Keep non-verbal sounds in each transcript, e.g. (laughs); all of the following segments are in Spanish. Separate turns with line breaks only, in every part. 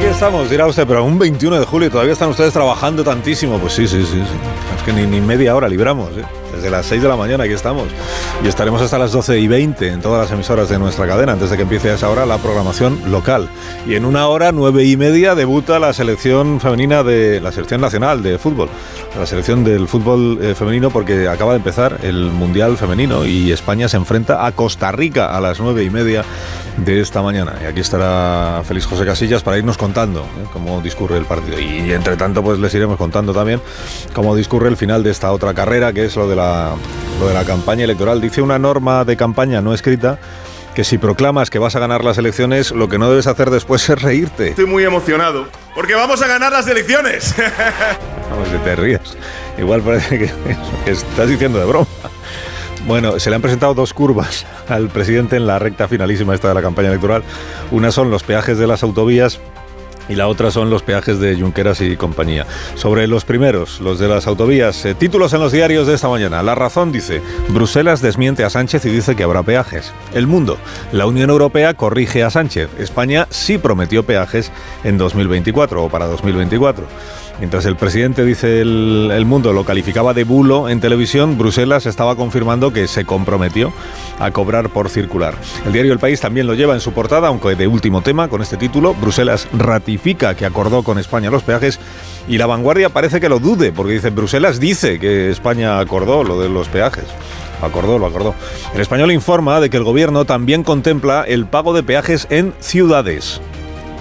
Aquí estamos, dirá usted, pero un 21 de julio todavía están ustedes trabajando tantísimo. Pues sí, sí, sí, sí. Es que ni, ni media hora libramos, ¿eh? Desde las 6 de la mañana aquí estamos. Y estaremos hasta las 12 y 20 en todas las emisoras de nuestra cadena, antes de que empiece esa hora la programación local. Y en una hora, nueve y media, debuta la selección femenina de la selección nacional de fútbol. La selección del fútbol eh, femenino, porque acaba de empezar el Mundial Femenino y España se enfrenta a Costa Rica a las nueve y media de esta mañana. Y aquí estará Félix José Casillas para irnos contando ¿eh? cómo discurre el partido. Y entre tanto, pues les iremos contando también cómo discurre el final de esta otra carrera, que es lo de la, lo de la campaña electoral. Dice una norma de campaña no escrita que si proclamas que vas a ganar las elecciones, lo que no debes hacer después (laughs) es reírte.
Estoy muy emocionado porque vamos a ganar las elecciones. (laughs)
Vamos, que te rías. Igual parece que, (laughs) que estás diciendo de broma. Bueno, se le han presentado dos curvas (laughs) al presidente en la recta finalísima esta de la campaña electoral. Una son los peajes de las autovías y la otra son los peajes de Junqueras y compañía. Sobre los primeros, los de las autovías, eh, títulos en los diarios de esta mañana. La razón dice, Bruselas desmiente a Sánchez y dice que habrá peajes. El mundo, la Unión Europea corrige a Sánchez. España sí prometió peajes en 2024 o para 2024. Mientras el presidente dice el, mundo lo calificaba de bulo en televisión, Bruselas estaba confirmando que se comprometió a cobrar por circular. El diario El País también lo lleva en su portada, aunque de último tema, con este título, Bruselas ratifica que acordó con España los peajes y la vanguardia parece que lo dude, porque dice Bruselas dice que España acordó lo de los peajes. Acordó, lo acordó. El español informa de que el gobierno también contempla el pago de peajes en ciudades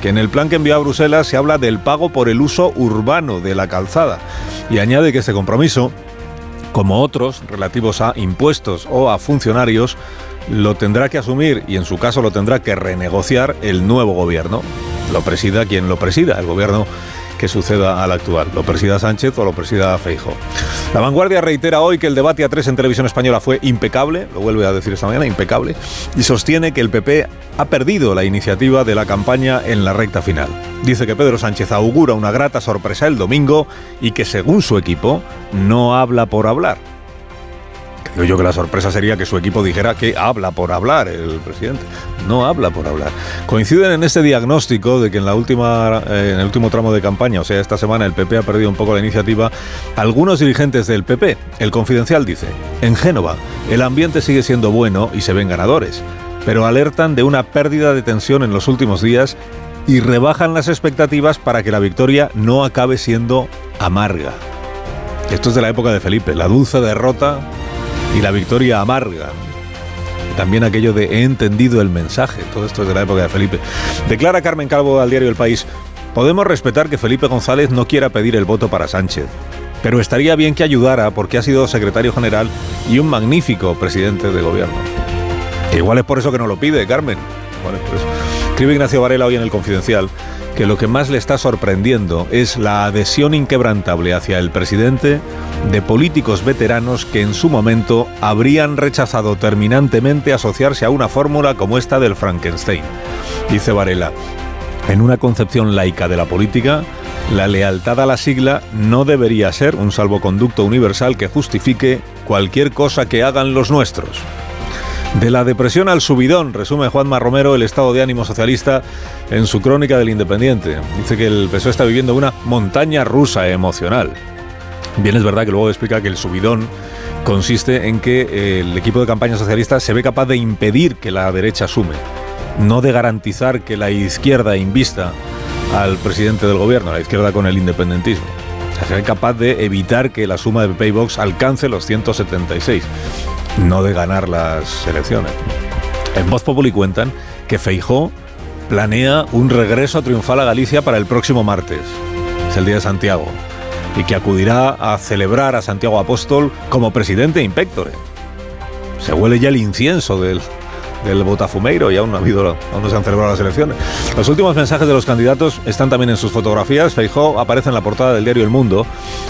que en el plan que envió a Bruselas se habla del pago por el uso urbano de la calzada y añade que este compromiso, como otros relativos a impuestos o a funcionarios, lo tendrá que asumir y en su caso lo tendrá que renegociar el nuevo gobierno. Lo presida quien lo presida, el gobierno que suceda al actual, lo presida Sánchez o lo presida Feijo. La vanguardia reitera hoy que el debate a tres en televisión española fue impecable, lo vuelve a decir esta mañana, impecable, y sostiene que el PP ha perdido la iniciativa de la campaña en la recta final. Dice que Pedro Sánchez augura una grata sorpresa el domingo y que según su equipo no habla por hablar. Digo yo que la sorpresa sería que su equipo dijera que habla por hablar el presidente. No habla por hablar. Coinciden en este diagnóstico de que en, la última, eh, en el último tramo de campaña, o sea, esta semana el PP ha perdido un poco la iniciativa, algunos dirigentes del PP. El Confidencial dice, en Génova, el ambiente sigue siendo bueno y se ven ganadores, pero alertan de una pérdida de tensión en los últimos días y rebajan las expectativas para que la victoria no acabe siendo amarga. Esto es de la época de Felipe, la dulce derrota y la victoria amarga. También aquello de he entendido el mensaje. Todo esto es de la época de Felipe. Declara Carmen Calvo al diario El País. Podemos respetar que Felipe González no quiera pedir el voto para Sánchez. Pero estaría bien que ayudara porque ha sido secretario general y un magnífico presidente de gobierno. E igual es por eso que no lo pide, Carmen. Igual es por eso. Escribe Ignacio Varela hoy en el Confidencial que lo que más le está sorprendiendo es la adhesión inquebrantable hacia el presidente de políticos veteranos que en su momento habrían rechazado terminantemente asociarse a una fórmula como esta del Frankenstein. Dice Varela, en una concepción laica de la política, la lealtad a la sigla no debería ser un salvoconducto universal que justifique cualquier cosa que hagan los nuestros. De la depresión al subidón, resume Juanma Romero el estado de ánimo socialista en su crónica del Independiente. Dice que el PSOE está viviendo una montaña rusa emocional. Bien es verdad que luego explica que el subidón consiste en que el equipo de campaña socialista se ve capaz de impedir que la derecha sume, no de garantizar que la izquierda invista al presidente del gobierno, la izquierda con el independentismo. Sea, se ve capaz de evitar que la suma de PP y Vox alcance los 176 no de ganar las elecciones. En Voz Populi cuentan que Feijó planea un regreso triunfal a Galicia para el próximo martes. Es el día de Santiago. Y que acudirá a celebrar a Santiago Apóstol como presidente impectore. Se huele ya el incienso del, del Botafumeiro y aún no, ha habido, aún no se han celebrado las elecciones. Los últimos mensajes de los candidatos están también en sus fotografías. Feijó aparece en la portada del diario El Mundo,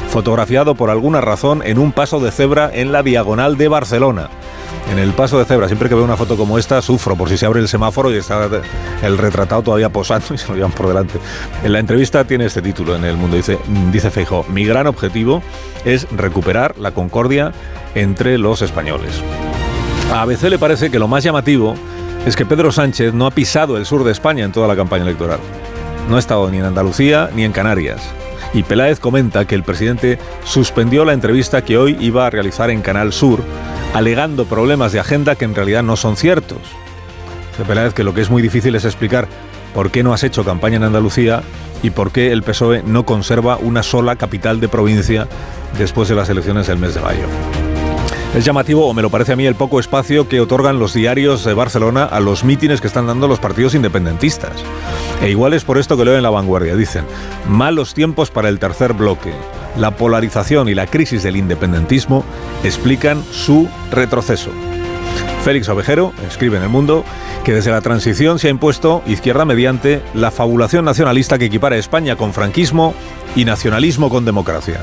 fotografiado por alguna razón en un paso de cebra en la diagonal de Barcelona en el paso de cebra. Siempre que veo una foto como esta, sufro por si se abre el semáforo y está el retratado todavía posando (laughs) y se lo llevan por delante. En la entrevista tiene este título en el mundo. Dice, dice Feijó, mi gran objetivo es recuperar la concordia entre los españoles. A ABC le parece que lo más llamativo es que Pedro Sánchez no ha pisado el sur de España en toda la campaña electoral. No ha estado ni en Andalucía ni en Canarias. Y Peláez comenta que el presidente suspendió la entrevista que hoy iba a realizar en Canal Sur alegando problemas de agenda que en realidad no son ciertos. Se Peláez que lo que es muy difícil es explicar por qué no has hecho campaña en Andalucía y por qué el PSOE no conserva una sola capital de provincia después de las elecciones del mes de mayo. Es llamativo, o me lo parece a mí, el poco espacio que otorgan los diarios de Barcelona a los mítines que están dando los partidos independentistas. E igual es por esto que leo en La Vanguardia. Dicen, malos tiempos para el tercer bloque la polarización y la crisis del independentismo explican su retroceso. Félix Ovejero escribe en El Mundo que desde la transición se ha impuesto izquierda mediante la fabulación nacionalista que equipara España con franquismo y nacionalismo con democracia.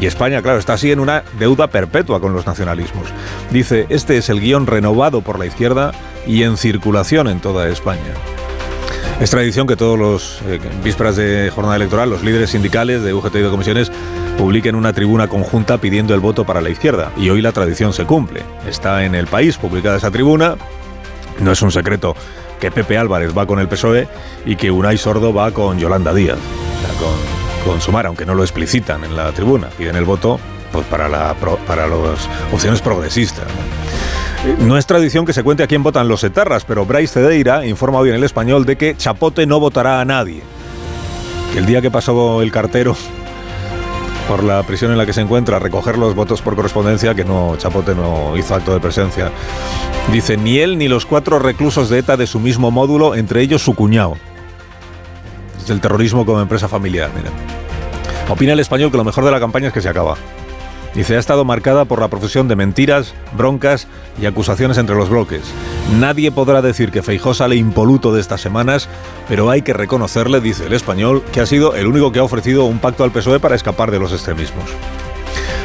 Y España, claro, está así en una deuda perpetua con los nacionalismos. Dice, este es el guion renovado por la izquierda y en circulación en toda España. Es tradición que todos los eh, vísperas de jornada electoral, los líderes sindicales de UGT y de comisiones publiquen una tribuna conjunta pidiendo el voto para la izquierda. Y hoy la tradición se cumple. Está en el país publicada esa tribuna. No es un secreto que Pepe Álvarez va con el PSOE y que Unai Sordo va con Yolanda Díaz. O sea, con, con Sumar, aunque no lo explicitan en la tribuna. Piden el voto pues, para, la, para las opciones progresistas. ¿no? es tradición que se cuente a quién votan los etarras, pero Bryce Cedeira informa hoy en el español de que Chapote no votará a nadie. el día que pasó el cartero por la prisión en la que se encuentra, recoger los votos por correspondencia, que no, Chapote no hizo acto de presencia. Dice, ni él ni los cuatro reclusos de ETA de su mismo módulo, entre ellos su cuñado. Es el terrorismo como empresa familiar, miren. Opina el español que lo mejor de la campaña es que se acaba. Dice, ha estado marcada por la profesión de mentiras, broncas y acusaciones entre los bloques. Nadie podrá decir que Feijó sale impoluto de estas semanas, pero hay que reconocerle, dice el español, que ha sido el único que ha ofrecido un pacto al PSOE para escapar de los extremismos.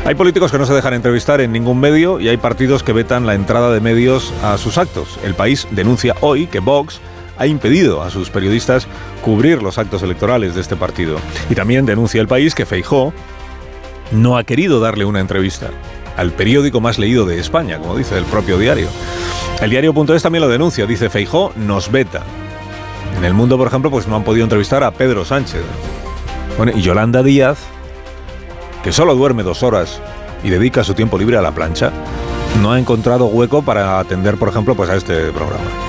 Hay políticos que no se dejan entrevistar en ningún medio y hay partidos que vetan la entrada de medios a sus actos. El país denuncia hoy que Vox ha impedido a sus periodistas cubrir los actos electorales de este partido. Y también denuncia el país que Feijó no ha querido darle una entrevista al periódico más leído de España, como dice el propio diario. El diario.es también lo denuncia, dice Feijó nos veta. En el mundo, por ejemplo, pues no han podido entrevistar a Pedro Sánchez. Bueno, y Yolanda Díaz, que solo duerme dos horas y dedica su tiempo libre a la plancha, no ha encontrado hueco para atender, por ejemplo, pues a este programa.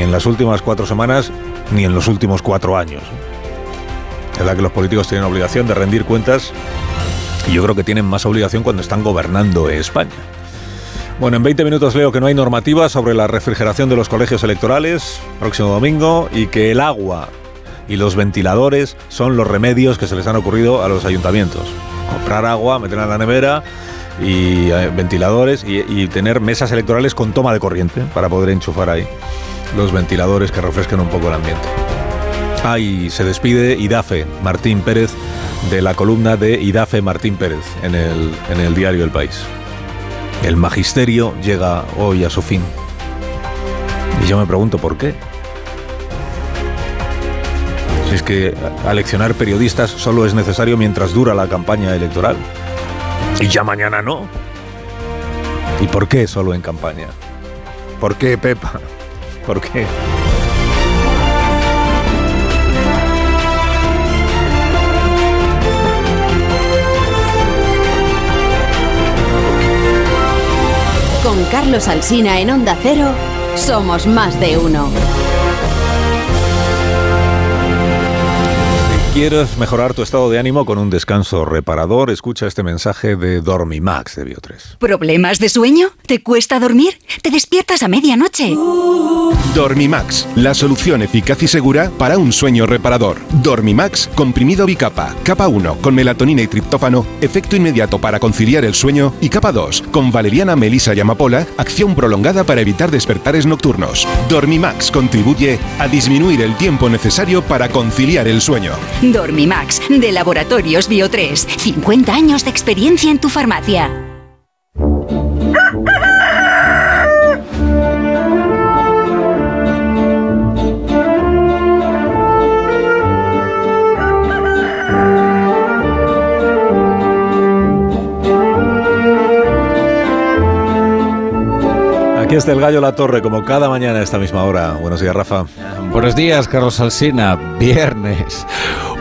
Ni en las últimas cuatro semanas, ni en los últimos cuatro años. Es verdad que los políticos tienen obligación de rendir cuentas y yo creo que tienen más obligación cuando están gobernando España. Bueno, en 20 minutos leo que no hay normativa sobre la refrigeración de los colegios electorales próximo domingo y que el agua y los ventiladores son los remedios que se les han ocurrido a los ayuntamientos. Comprar agua, meterla en la nevera y eh, ventiladores y, y, tener mesas electorales con toma de corriente para poder enchufar ahí los ventiladores que refresquen un poco el ambiente. Ahí se despide Idafe Martín Pérez de la columna de Idafe Martín Pérez en el, en el diario El País. El magisterio llega hoy a su fin. Y yo me pregunto por qué. Si es que aleccionar periodistas solo es necesario mientras dura la campaña electoral. Y ya mañana no. ¿Y por qué solo en campaña? ¿Por qué, Pepa? ¿Por qué?
Con Carlos Alsina en Onda Cero, somos más de uno.
¿Quieres mejorar tu estado de ánimo con un descanso reparador? Escucha este mensaje de Dormimax de Bio3.
¿Problemas de sueño? ¿Te cuesta dormir? ¿Te despiertas a medianoche?
Dormimax, la solución eficaz y segura para un sueño reparador. Dormimax, comprimido bicapa, capa 1 con melatonina y triptófano, efecto inmediato para conciliar el sueño y capa 2 con valeriana, melisa y amapola, acción prolongada para evitar despertares nocturnos. Dormimax contribuye a disminuir el tiempo necesario para conciliar el sueño.
Dormimax, de Laboratorios Bio3. 50 años de experiencia en tu farmacia.
Aquí está el gallo La Torre, como cada mañana a esta misma hora. Buenos días, Rafa.
Buenos días, Carlos Alsina. Viernes.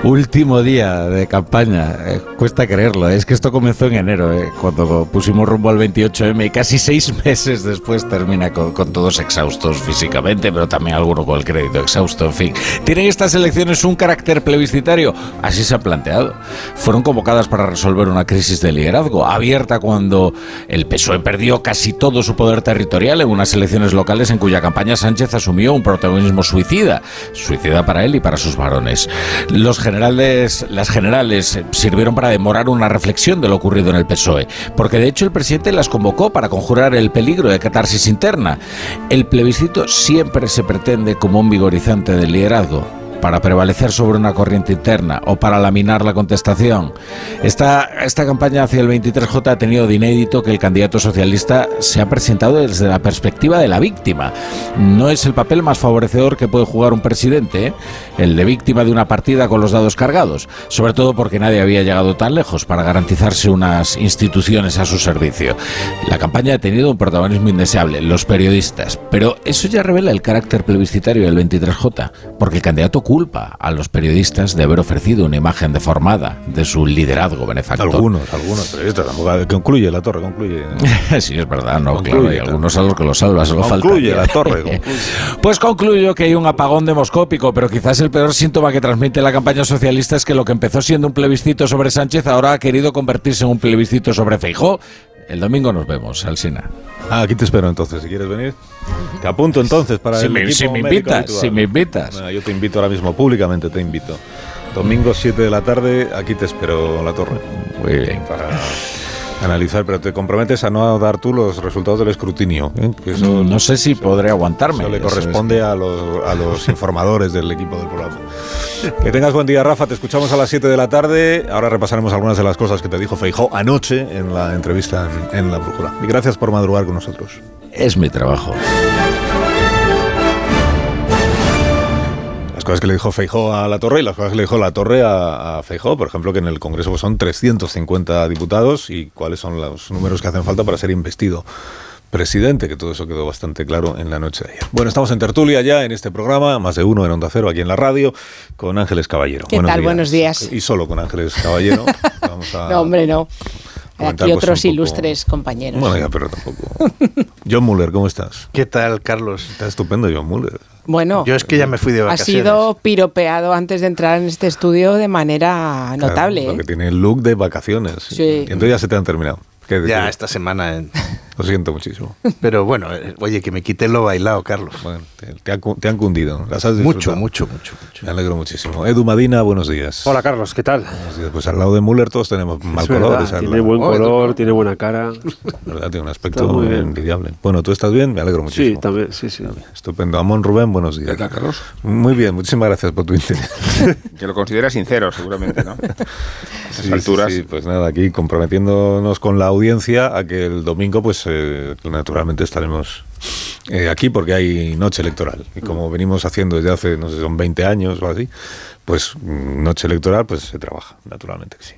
Último día de campaña. Eh, cuesta creerlo, ¿eh? es que esto comenzó en enero, eh, cuando pusimos rumbo al 28M y casi seis (laughs) meses después termina con, con, todos exhaustos físicamente, pero también alguno con el crédito exhausto, en fin. ¿Tienen estas elecciones un carácter plebiscitario? Así se ha planteado. Fueron convocadas para resolver una crisis de liderazgo, abierta cuando el PSOE perdió casi todo su poder territorial en unas elecciones locales en cuya campaña Sánchez asumió un protagonismo suicida, suicida para él y para sus varones. Los generales, las generales sirvieron para demorar una reflexión de lo ocurrido en el PSOE, porque de hecho el presidente las convocó para conjurar el peligro de catarsis interna. El plebiscito siempre se pretende como un vigorizante del liderazgo, para prevalecer sobre una corriente interna o para laminar la contestación. Esta, esta campaña hacia el 23J ha tenido de inédito que el candidato socialista se ha presentado desde la perspectiva de la víctima. No es el papel más favorecedor que puede jugar un presidente, ¿eh? el de víctima de una partida con los dados cargados, sobre todo porque nadie había llegado tan lejos para garantizarse unas instituciones a su servicio. La campaña ha tenido un protagonismo indeseable, los periodistas, pero eso ya revela el carácter plebiscitario del 23J, porque el candidato culpa a los periodistas de haber ofrecido una imagen deformada de su liderazgo benefactor.
Algunos, algunos periodistas, concluye la torre, concluye. (laughs)
sí, es verdad, no, concluye, claro, y algunos a los que lo salva, solo
concluye
falta.
la torre. (laughs) Concluye.
pues concluyo que hay un apagón demoscópico, pero quizás el peor síntoma que transmite la campaña socialista es que lo que empezó siendo un plebiscito sobre Sánchez ahora ha querido convertirse en un plebiscito sobre Feijó. El domingo nos vemos, Alsina.
Ah, aquí te espero entonces, si quieres venir. Te apunto entonces para
si
el
me,
equipo
si me invitas,
habitual.
si me invitas.
Bueno, yo te invito ahora mismo, públicamente te invito. Domingo 7 de la tarde, aquí te espero en la torre.
Muy bien.
Para analizar, pero te comprometes a no dar tú los resultados del escrutinio. ¿eh? Que eso,
no sé si podré aguantarme.
Eso le
eso
corresponde
es que-
a, los, a los informadores del equipo del programa. Que tengas buen día, Rafa. Te escuchamos a las 7 de la tarde. Ahora repasaremos algunas de las cosas que te dijo Feijó anoche en la entrevista en, en La Brújula. Y gracias por madrugar con nosotros.
Es mi trabajo.
Cosas que le dijo Feijó a la Torre y las cosas que le dijo la Torre a, a Feijó, por ejemplo, que en el Congreso pues, son 350 diputados y cuáles son los números que hacen falta para ser investido presidente, que todo eso quedó bastante claro en la noche de ayer. Bueno, estamos en tertulia ya en este programa, más de uno en Onda Cero, aquí en la radio, con Ángeles Caballero.
¿Qué tal? Buenos días.
Y solo con Ángeles Caballero. (laughs) Vamos a
No, hombre, no. Aquí
pues,
otros
poco-
ilustres compañeros.
Bueno, ya, pero tampoco. (laughs) John Muller, ¿cómo estás?
¿Qué tal, Carlos?
Está estupendo John Muller.
Bueno,
Yo es que ya me fui de
ha
vacaciones.
sido piropeado antes de entrar en este estudio de manera
Claro,
notable.
Lo
¿eh?
que tiene el look de vacaciones.
Sí.
Y entonces ya se te han terminado. ¿Qué-
Ya
qué-
esta semana. en- (laughs)
Lo siento muchísimo.
Pero bueno, eh, oye, que me quité lo bailado, Carlos.
Bueno, te, te ha cu- te han cundido. Las has
Mucho, mucho, mucho, mucho.
Me alegro muchísimo. Edu Madina, buenos días.
Hola Carlos, ¿qué tal?
Buenos días. Pues al lado de Muller todos tenemos mal
Es
color.
verdad,
esa es
tiene
la-
buen
Oh,
color, tiene buena cara. (laughs)
verdad, tiene un aspecto
Está muy bien.
envidiable. Bueno, ¿tú estás bien? Me alegro
Sí,
muchísimo.
también, sí, sí.
Estupendo. Amón Rubén, buenos días.
¿Qué tal, Carlos?
Muy bien, muchísimas gracias por tu interés. (laughs)
Que lo considera sincero, seguramente, ¿no? (laughs) A esas
Sí,
alturas.
sí, sí, pues nada, aquí comprometiéndonos con la audiencia a que el domingo, pues eh, naturalmente estaremos eh, aquí porque hay noche electoral. Y como venimos haciendo desde hace, no sé, son 20 años o así, pues mm, noche electoral, pues se trabaja, naturalmente que sí.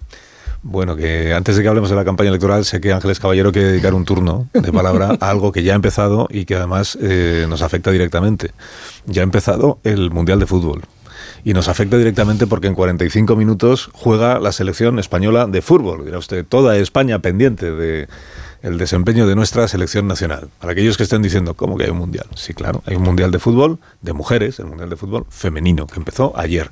Bueno, que antes de que hablemos de la campaña electoral, sé que Ángeles Caballero quiere dedicar un turno de palabra a algo que ya ha empezado y que además eh, nos afecta directamente. Ya ha empezado el Mundial de Fútbol. Y nos afecta directamente porque en 45 minutos juega la selección española de fútbol. Dirá usted, toda España pendiente de el desempeño de nuestra selección nacional. Para aquellos que estén diciendo, ¿cómo que hay un mundial? Sí, claro, hay un mundial de fútbol de mujeres, el mundial de fútbol femenino, que empezó ayer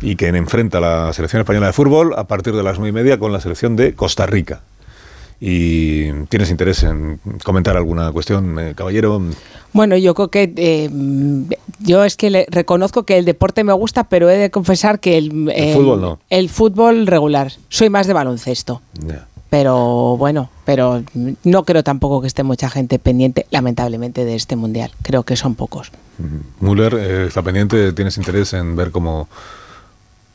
y que enfrenta a la selección española de fútbol a partir de las nueve y media con la selección de Costa Rica. Y tienes interés en comentar alguna cuestión, eh, caballero.
Bueno, yo creo que eh, yo es que le reconozco que el deporte me gusta, pero he de confesar que el,
El fútbol no.
El fútbol regular. Soy más de baloncesto. Pero bueno, pero no creo tampoco que esté mucha gente pendiente, lamentablemente, de este mundial. Creo que son pocos.
Müller eh, está pendiente, tienes interés en ver cómo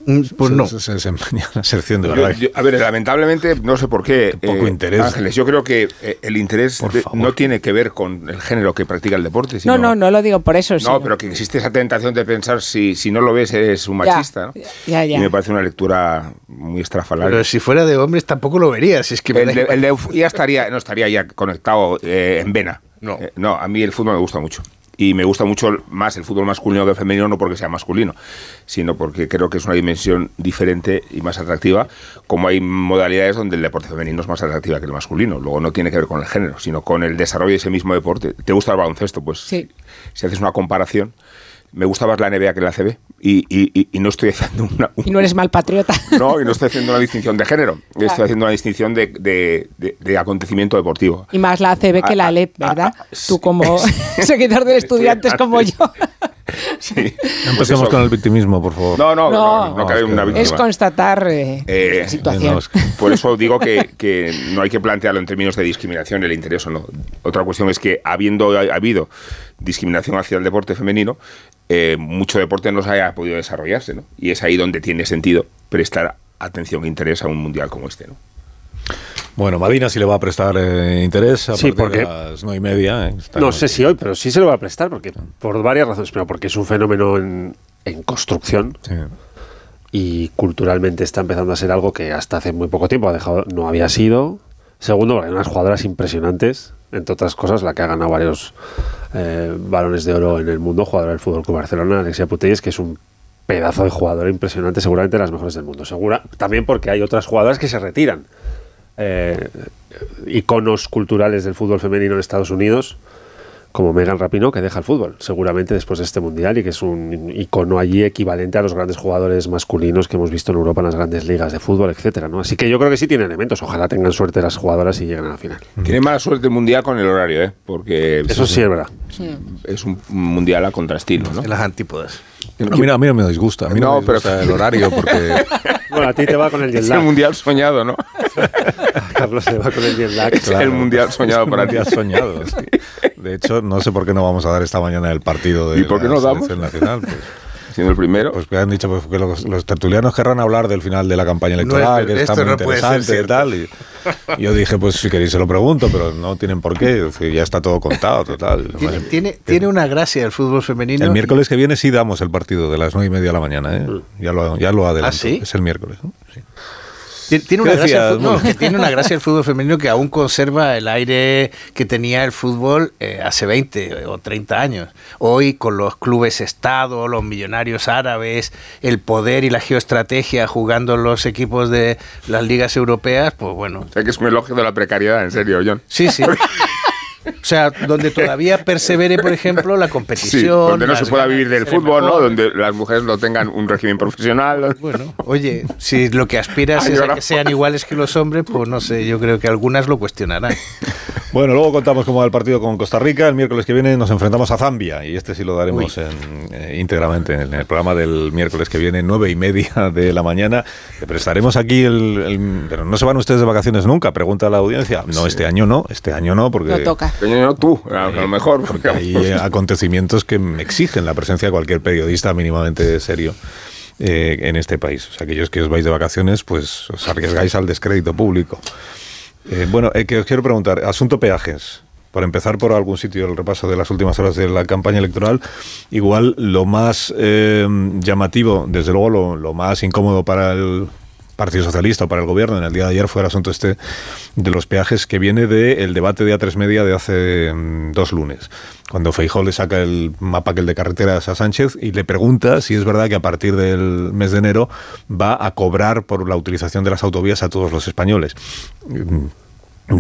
Pues
se,
no.
se- se de
Yo- a ver, lamentablemente, no sé por qué.
poco interés.
Ángeles, yo creo que eh, el interés de- no tiene que ver con el género que practica el deporte. Sino,
No, no, no lo digo por eso.
No,
sino-
pero que existe esa tentación de pensar si, si no lo ves eres un
Ya,
machista. ¿no?
ya, ya.
Y me parece una lectura muy estrafalaria.
Pero si fuera de hombres tampoco lo verías. Es que
el de, el de uf- ya estaría, no estaría ya conectado eh, en vena.
No.
Eh, no, a mí el fútbol me gusta mucho. Y me gusta mucho más el fútbol masculino que el femenino, no porque sea masculino, sino porque creo que es una dimensión diferente y más atractiva, como hay modalidades donde el deporte femenino es más atractiva que el masculino. Luego no tiene que ver con el género, sino con el desarrollo de ese mismo deporte. ¿Te gusta el baloncesto? Pues
Sí.
si haces una comparación, me gusta más la NBA que la CB. Y, y- y- y no estoy haciendo una,
Y no eres mal patriota.
no, y no estoy haciendo una distinción de género, (laughs)
Claro.
estoy haciendo una distinción de, de- de- de acontecimiento deportivo.
Y más la ACB que la LEP, ¿verdad?
ah,
Tú
sí.
como (laughs) (laughs) seguidor del estudiantes como yo. (laughs)
Sí.
No
Pues
empecemos
eso.
con el victimismo, por favor.
No, no, no,
No.
no, cabe una víctima.
Es constatar eh,
Eh,
la situación.
no, es-
Por eso digo que, que no hay que plantearlo en términos de discriminación, el interés o no. Otra cuestión es que habiendo ha habido discriminación hacia el deporte femenino, eh, mucho deporte no se haya podido desarrollarse, ¿no? Y es ahí donde tiene sentido prestar atención e interés a un mundial como este, ¿no?
Bueno, Madina sí le va a prestar eh, interés a
Sí,
partir
porque-
de las nueve y media. eh,
No sé si hoy, pero sí se lo va a prestar porque por varias razones. Primero, porque es un fenómeno en, en construcción
Sí.
y culturalmente está empezando a ser algo que hasta hace muy poco tiempo ha dejado, no había sido. Segundo, porque hay unas jugadoras impresionantes, entre otras cosas, la que ha ganado varios eh, balones de oro en el mundo, jugadora del Fútbol Club Barcelona, Alexia Putellas, que es un pedazo de jugadora impresionante, seguramente de las mejores del mundo. Segura, también porque hay otras jugadoras que se retiran. Eh, iconos culturales del fútbol femenino en Estados Unidos, como Megan Rapinoe, que deja el fútbol, seguramente después de este mundial, y que es un icono allí equivalente a los grandes jugadores masculinos que hemos visto en Europa en las grandes ligas de fútbol, etcétera, ¿no? Así que yo creo que sí tiene elementos. Ojalá tengan suerte las jugadoras y lleguen a la final.
Tiene mala suerte el mundial con el horario, ¿eh? Porque
Eso sí es verdad.
es un mundial a contraestilo, ¿no?
En las antípodas.
A mí, no- a mí no me disgusta. A mí no,
No,
me
pero-
el horario porque (laughs)
Bueno, a ti te va con el jet
Es el
lag.
mundial soñado, ¿no? (laughs)
Carlos se va con el jet lag.
Es el mundial soñado para ti.
soñado. (laughs) sí. De hecho, no sé por qué no vamos a dar esta mañana el partido de
¿Y por qué
la
no damos?
selección nacional. Pues, (laughs)
Siendo el primero.
pues que han dicho pues, que los, los tertulianos querrán hablar del final de la campaña
No
electoral,
ver-
que está muy
no
interesante y tal. Y, (laughs) yo dije, pues si queréis se lo pregunto, pero no tienen por qué. decir, ya está todo contado, total.
Tiene, tiene, tiene una gracia el fútbol femenino.
El miércoles que viene sí damos el partido de las nueve y media de la mañana, ¿eh? Ya lo, ya lo adelanto.
¿Ah, sí?
Es el miércoles. ¿no? Sí.
Ti- Tiene
¿Qué
una, gracia el
decías,
fútbol,
Molo?
que tiene una gracia el fútbol femenino que aún conserva el aire que tenía el fútbol eh, hace 20 o 30 años. Hoy, con los clubes Estado, los millonarios árabes, el poder y la geoestrategia jugando los equipos de las ligas europeas, pues bueno.
O sea, que es un elogio de la precariedad, en serio, John.
Sí, sí. (laughs) O sea, donde todavía persevere, por ejemplo, la
Sí,
competición.
donde no se pueda vivir
de
del fútbol, ¿no? Donde las mujeres no tengan un régimen profesional.
Bueno, oye, si lo que aspiras
Ay,
es a que sean iguales que los hombres, pues no sé, yo creo que algunas lo cuestionarán.
Bueno, luego contamos cómo va el partido con Costa Rica. El miércoles que viene nos enfrentamos a Zambia y este sí lo daremos en, eh, íntegramente en el programa del miércoles que viene, nueve y media de la mañana. Le prestaremos aquí el, el- Pero no se van ustedes de vacaciones nunca, pregunta a la audiencia. No, este año no, este año no, porque...
No toca.
Coño, no tú, a lo mejor. Porque
Hay eh, acontecimientos que exigen la presencia de cualquier periodista mínimamente serio eh, en este país. O sea, aquellos que os vais de vacaciones, pues os arriesgáis al descrédito público. Eh, bueno, eh, que os quiero preguntar, asunto peajes. Por empezar por algún sitio el repaso de las últimas horas de la campaña electoral, igual lo más eh, llamativo, desde luego lo, lo más incómodo para el Partido Socialista o para el gobierno en el día de ayer fue el asunto este de los peajes que viene del debate de A3 Media de hace mm, dos lunes, cuando Feijó le saca el mapa que el de carreteras a Sánchez y le pregunta si es verdad que a partir del mes de enero va a cobrar por la utilización de las autovías a todos los españoles.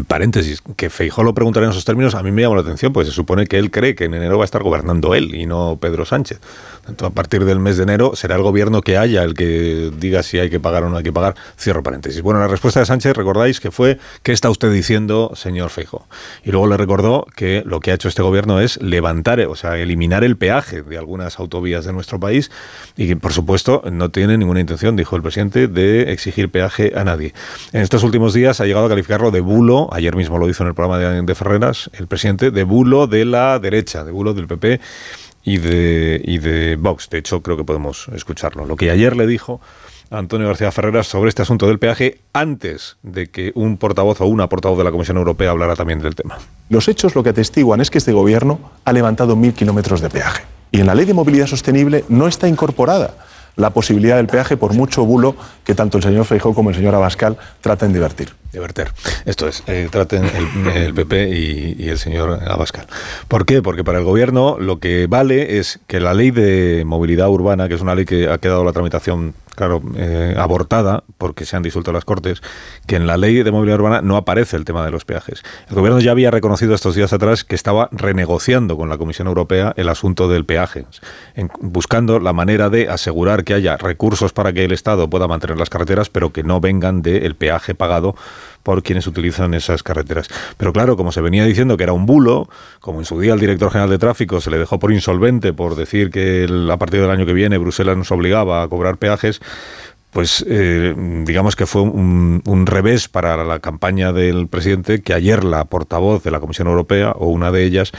Paréntesis, que Feijó lo preguntará en esos términos, a mí me llama la atención, pues se supone que él cree que en enero va a estar gobernando él y no Pedro Sánchez. Entonces, a partir del mes de enero será el gobierno que haya el que diga si hay que pagar o no hay que pagar. Cierro paréntesis. Bueno, la respuesta de Sánchez, recordáis que fue, ¿qué está usted diciendo, señor Feijó? Y luego le recordó que lo que ha hecho este gobierno es levantar, o sea, eliminar el peaje de algunas autovías de nuestro país y que, por supuesto, no tiene ninguna intención, dijo el presidente, de exigir peaje a nadie. En estos últimos días ha llegado a calificarlo de bulo ayer mismo lo hizo en el programa de, Ferreras, el presidente, de bulo de la derecha, de bulo del PP y de, de Vox. De hecho, creo que podemos escucharlo. Lo que ayer le dijo Antonio García Ferreras sobre este asunto del peaje antes de que un portavoz o una portavoz de la Comisión Europea hablara también del tema.
Los hechos lo que atestiguan es que este gobierno ha levantado mil kilómetros de peaje. Y en la ley de movilidad sostenible no está incorporada la posibilidad del peaje por mucho bulo que tanto el señor Feijóo como el señor Abascal traten de vertir
de verter. Esto es, eh, traten el, PP y, el señor Abascal. ¿Por qué? Porque para el gobierno lo que vale es que la ley de movilidad urbana, que es una ley que ha quedado la tramitación, claro, eh, abortada porque se han disuelto las cortes, que en la ley de movilidad urbana no aparece el tema de los peajes. El gobierno ya había reconocido estos días atrás que estaba renegociando con la Comisión Europea el asunto del peaje, buscando la manera de asegurar que haya recursos para que el Estado pueda mantener las carreteras, pero que no vengan del peaje pagado por quienes utilizan esas carreteras. Pero claro, como se venía diciendo que era un bulo, como en su día el director general de tráfico se le dejó por insolvente por decir que a partir del año que viene Bruselas nos obligaba a cobrar peajes, pues eh, digamos que fue un, un, revés para la campaña del presidente que ayer la portavoz de la Comisión Europea o una de ellas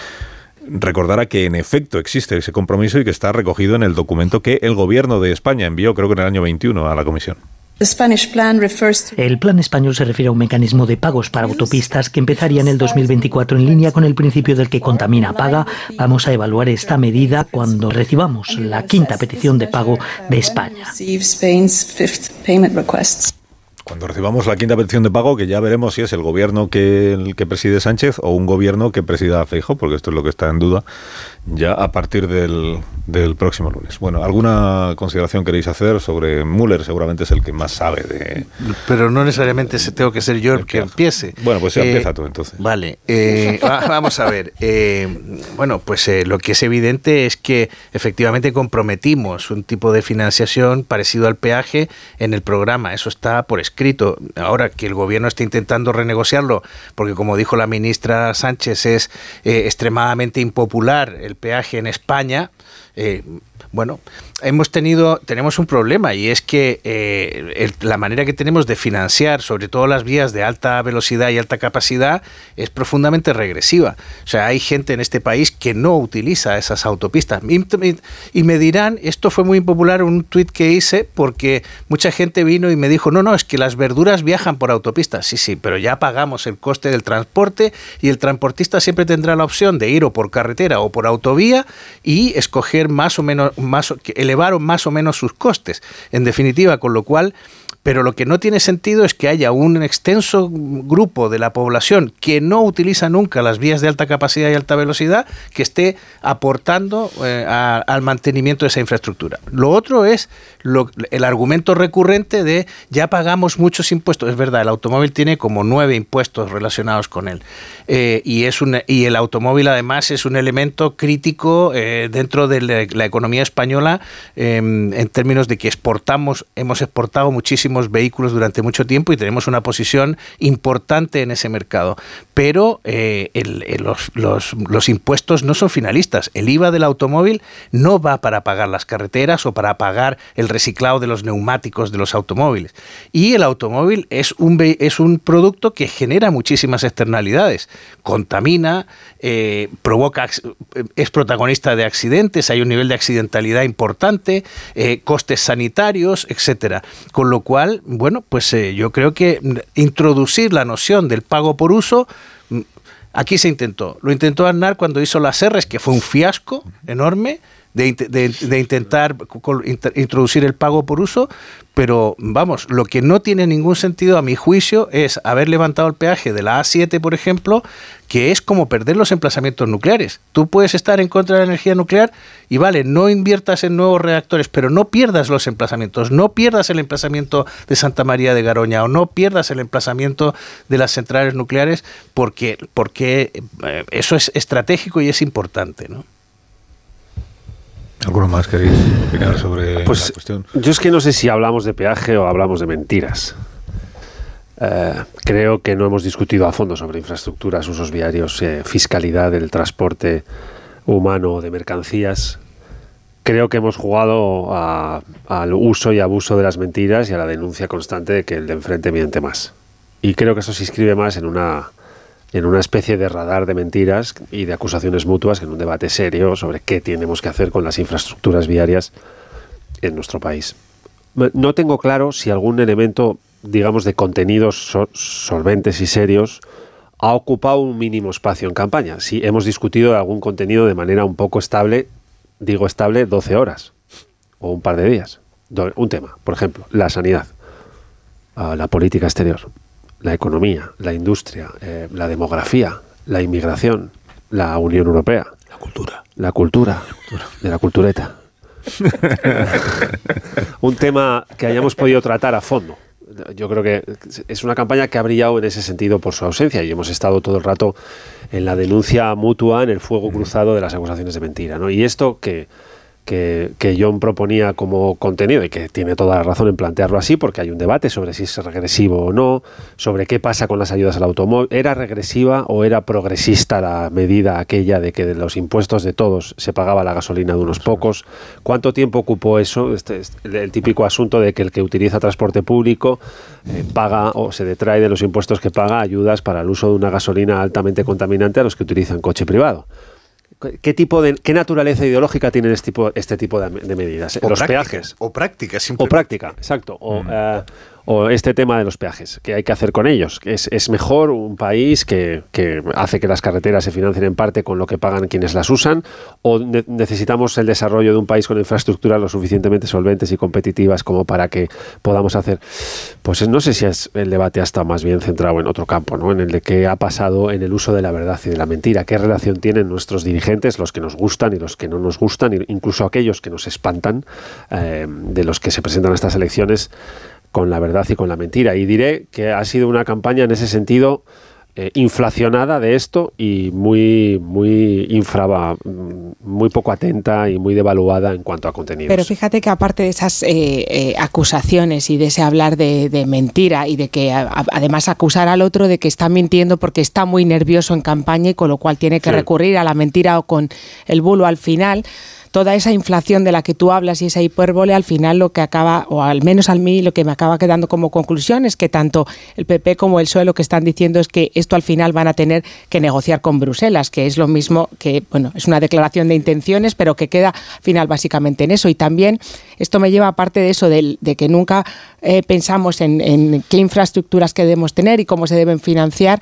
recordara que en efecto existe ese compromiso y que está recogido en el documento que el gobierno de España envió creo que en el año 21 a la Comisión.
El plan español se refiere a un mecanismo de pagos para autopistas que empezaría en el 2024 en línea con el principio del que contamina paga. Vamos a evaluar esta medida cuando recibamos la quinta petición de pago de España
cuando recibamos la quinta petición de pago, que ya veremos si es el gobierno que, el que preside Sánchez o un gobierno que presida Feijo, porque esto es lo que está en duda ya a partir del, del próximo lunes. Bueno, ¿alguna consideración queréis hacer sobre Müller? Seguramente es el que más sabe de...
Pero no necesariamente tengo que ser yo el que empiece.
Bueno, pues ya eh, empieza tú entonces.
Vale, eh, vamos a ver. Eh, bueno, pues lo que es evidente es que efectivamente comprometimos un tipo de financiación parecido al peaje en el programa. Eso está por escrito escrito. Ahora que el gobierno está intentando renegociarlo, porque como dijo la ministra Sánchez, es eh, extremadamente impopular el peaje en España, eh, bueno, hemos tenido, tenemos un problema y es que eh, la manera que tenemos de financiar, sobre todo las vías de alta velocidad y alta capacidad, es profundamente regresiva. O sea, hay gente en este país que no utiliza esas autopistas. Y, me dirán, esto fue muy impopular un tuit que hice porque mucha gente vino y me dijo, no, no, es que las verduras viajan por autopistas. Sí, sí, pero ya pagamos el coste del transporte y el transportista siempre tendrá la opción de ir o por carretera o por autovía y escoger más o menos, más, elevaron más o menos sus costes. En definitiva, con lo cual pero lo que no tiene sentido es que haya un extenso grupo de la población que no utiliza nunca las vías de alta capacidad y alta velocidad que esté aportando eh, al mantenimiento de esa infraestructura. Lo otro es el argumento recurrente de ya pagamos muchos impuestos. Es verdad, el automóvil tiene como nueve impuestos relacionados con él. Eh, y, es un, y el automóvil además es un elemento crítico eh, dentro de la, economía española em, en términos de que exportamos, hemos exportado vehículos durante mucho tiempo y tenemos una posición importante en ese mercado. Pero eh, los, los, impuestos no son finalistas. El IVA del automóvil no va para pagar las carreteras o para pagar el reciclado de los neumáticos de los automóviles. Y el automóvil es un, es un producto que genera muchísimas externalidades contamina, eh, provoca, es protagonista de accidentes, hay un nivel de accidentalidad importante, eh, costes sanitarios, etcétera. Con lo cual, bueno, pues eh, yo creo que introducir la noción del pago por uso mm, Aquí se intentó. Lo intentó Aznar cuando hizo las R's, que fue un fiasco enorme. De, intentar introducir el pago por uso, pero vamos, lo que no tiene ningún sentido a mi juicio es haber levantado el peaje de la A7, por ejemplo, que es como perder los emplazamientos nucleares. Tú puedes estar en contra de la energía nuclear y vale, no inviertas en nuevos reactores, pero no pierdas los emplazamientos, no pierdas el emplazamiento de Santa María de Garoña o no pierdas el emplazamiento de las centrales nucleares porque, porque eh, eso es estratégico y es importante, ¿no?
¿Alguno más queréis opinar sobre
pues,
la cuestión?
Yo es que no sé si hablamos de peaje o hablamos de mentiras. Eh, creo que no hemos discutido a fondo sobre infraestructuras, usos viarios, eh, fiscalidad del transporte humano de mercancías. Creo que hemos jugado al uso y abuso de las mentiras y a la denuncia constante de que el de enfrente miente más. Y creo que eso se inscribe más en una en una especie de radar de mentiras y de acusaciones mutuas en un debate serio sobre qué tenemos que hacer con las infraestructuras viarias en nuestro país. No tengo claro si algún elemento, digamos, de contenidos solventes y serios ha ocupado un mínimo espacio en campaña. Si hemos discutido algún contenido de manera un poco estable, digo estable, 12 horas o un par de días. Un tema, por ejemplo, la sanidad, ah, la política exterior la economía, la industria, eh, la demografía, la inmigración, la Unión Europea.
La cultura.
La cultura, de la cultureta. (laughs) Un tema que hayamos podido tratar a fondo. Yo creo que es una campaña que ha brillado en ese sentido por su ausencia y hemos estado todo el rato en la denuncia mutua, en el fuego cruzado de las acusaciones de mentira. ¿no? Y esto que que, que, John proponía como contenido y que tiene toda la razón en plantearlo así porque hay un debate sobre si es regresivo o no, sobre qué pasa con las ayudas al automóvil. ¿Era regresiva o era progresista la medida aquella de que de los impuestos de todos se pagaba la gasolina de unos pocos? ¿Cuánto tiempo ocupó eso? Este, este el típico asunto de que el que utiliza transporte público eh, paga o se detrae de los impuestos que paga ayudas para el uso de una gasolina altamente contaminante a los que utilizan coche privado. ¿Qué tipo de qué naturaleza ideológica tienen este tipo, este tipo de, medidas?
Los peajes. O práctica,
O práctica, exacto. O, mm. eh, o este tema de los peajes, ¿qué hay que hacer con ellos? ¿Es, es mejor un país que, que, hace que las carreteras se financien en parte con lo que pagan quienes las usan? ¿O necesitamos el desarrollo de un país con infraestructuras lo suficientemente solventes y competitivas como para que podamos hacer? Pues no sé si es el debate hasta más bien centrado en otro campo, ¿no? en el de qué ha pasado en el uso de la verdad y de la mentira, qué relación tienen nuestros dirigentes, los que nos gustan y los que no nos gustan, incluso aquellos que nos espantan, eh, de los que se presentan a estas elecciones con la verdad y con la mentira. Y diré que ha sido una campaña en ese sentido eh, inflacionada de esto y muy, muy infra, muy poco atenta y muy devaluada en cuanto a contenidos.
Pero fíjate que aparte de esas eh, eh, acusaciones y de ese hablar de, mentira y de que además acusar al otro de que está mintiendo porque está muy nervioso en campaña y con lo cual tiene que recurrir a la mentira o con el bulo al final toda esa inflación de la que tú hablas y esa hipérbole, al final lo que acaba, o al menos a mí lo que me acaba quedando como conclusión es que tanto el PP como el PSOE lo que están diciendo es que esto al final van a tener que negociar con Bruselas, que es lo mismo que, bueno, es una declaración de intenciones, pero que queda al final básicamente en eso. Y también esto me lleva aparte de eso, de, que nunca eh, pensamos en, qué infraestructuras que debemos tener y cómo se deben financiar,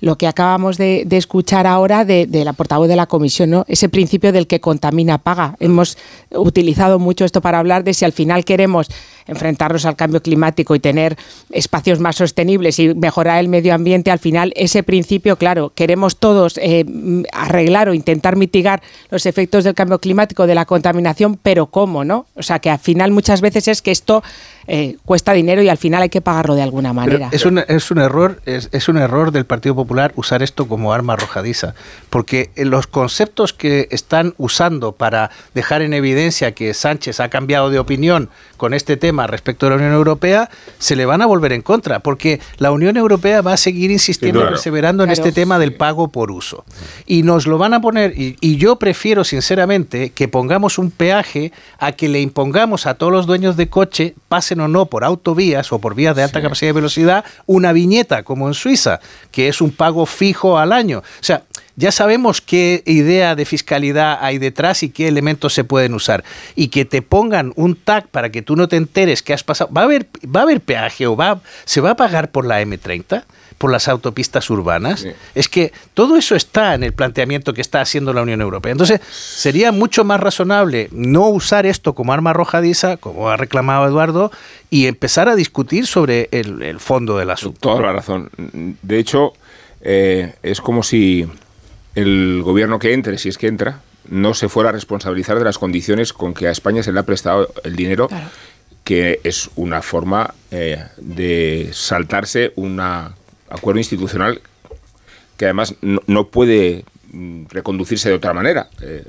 lo que acabamos de, escuchar ahora de, de, la portavoz de la comisión, ¿no? ese principio del que contamina paga Hemos utilizado mucho esto para hablar de si al final queremos enfrentarnos al cambio climático y tener espacios más sostenibles y mejorar el medio ambiente, al final ese principio, claro, queremos todos eh, arreglar o intentar mitigar los efectos del cambio climático, de la contaminación, pero ¿cómo, no? O sea, que al final muchas veces es que esto eh, cuesta dinero y al final hay que pagarlo de alguna manera.
es, un, es un error, es, es, un error del Partido Popular usar esto como arma arrojadiza, porque los conceptos que están usando para dejar en evidencia que Sánchez ha cambiado de opinión con este tema respecto a la Unión Europea, se le van a volver en contra, porque la Unión Europea va a seguir insistiendo, y perseverando en este tema del pago por uso. Y nos lo van a poner, y, y yo prefiero sinceramente que pongamos un peaje a que le impongamos a todos los dueños de coche, pasen o no por autovías o por vías de alta capacidad y velocidad, una viñeta, como en Suiza, que es un pago fijo al año. O sea, ya sabemos qué idea de fiscalidad hay detrás y qué elementos se pueden usar. Y que te pongan un tag para que tú no te enteres que has pasado. ¿Va a haber, va a haber peaje o va, se va a pagar por la M30? por las autopistas urbanas. Es que todo eso está en el planteamiento que está haciendo la Unión Europea. Entonces, sería mucho más razonable no usar esto como arma arrojadiza, como ha reclamado Eduardo, y empezar a discutir sobre el, fondo del asunto.
Toda la razón. De hecho, eh, es como si el gobierno que entre, si es que entra, no se fuera a responsabilizar de las condiciones con que a España se le ha prestado el dinero, que es una forma eh, de saltarse un acuerdo institucional que además no, puede mm, reconducirse de otra manera. Eh,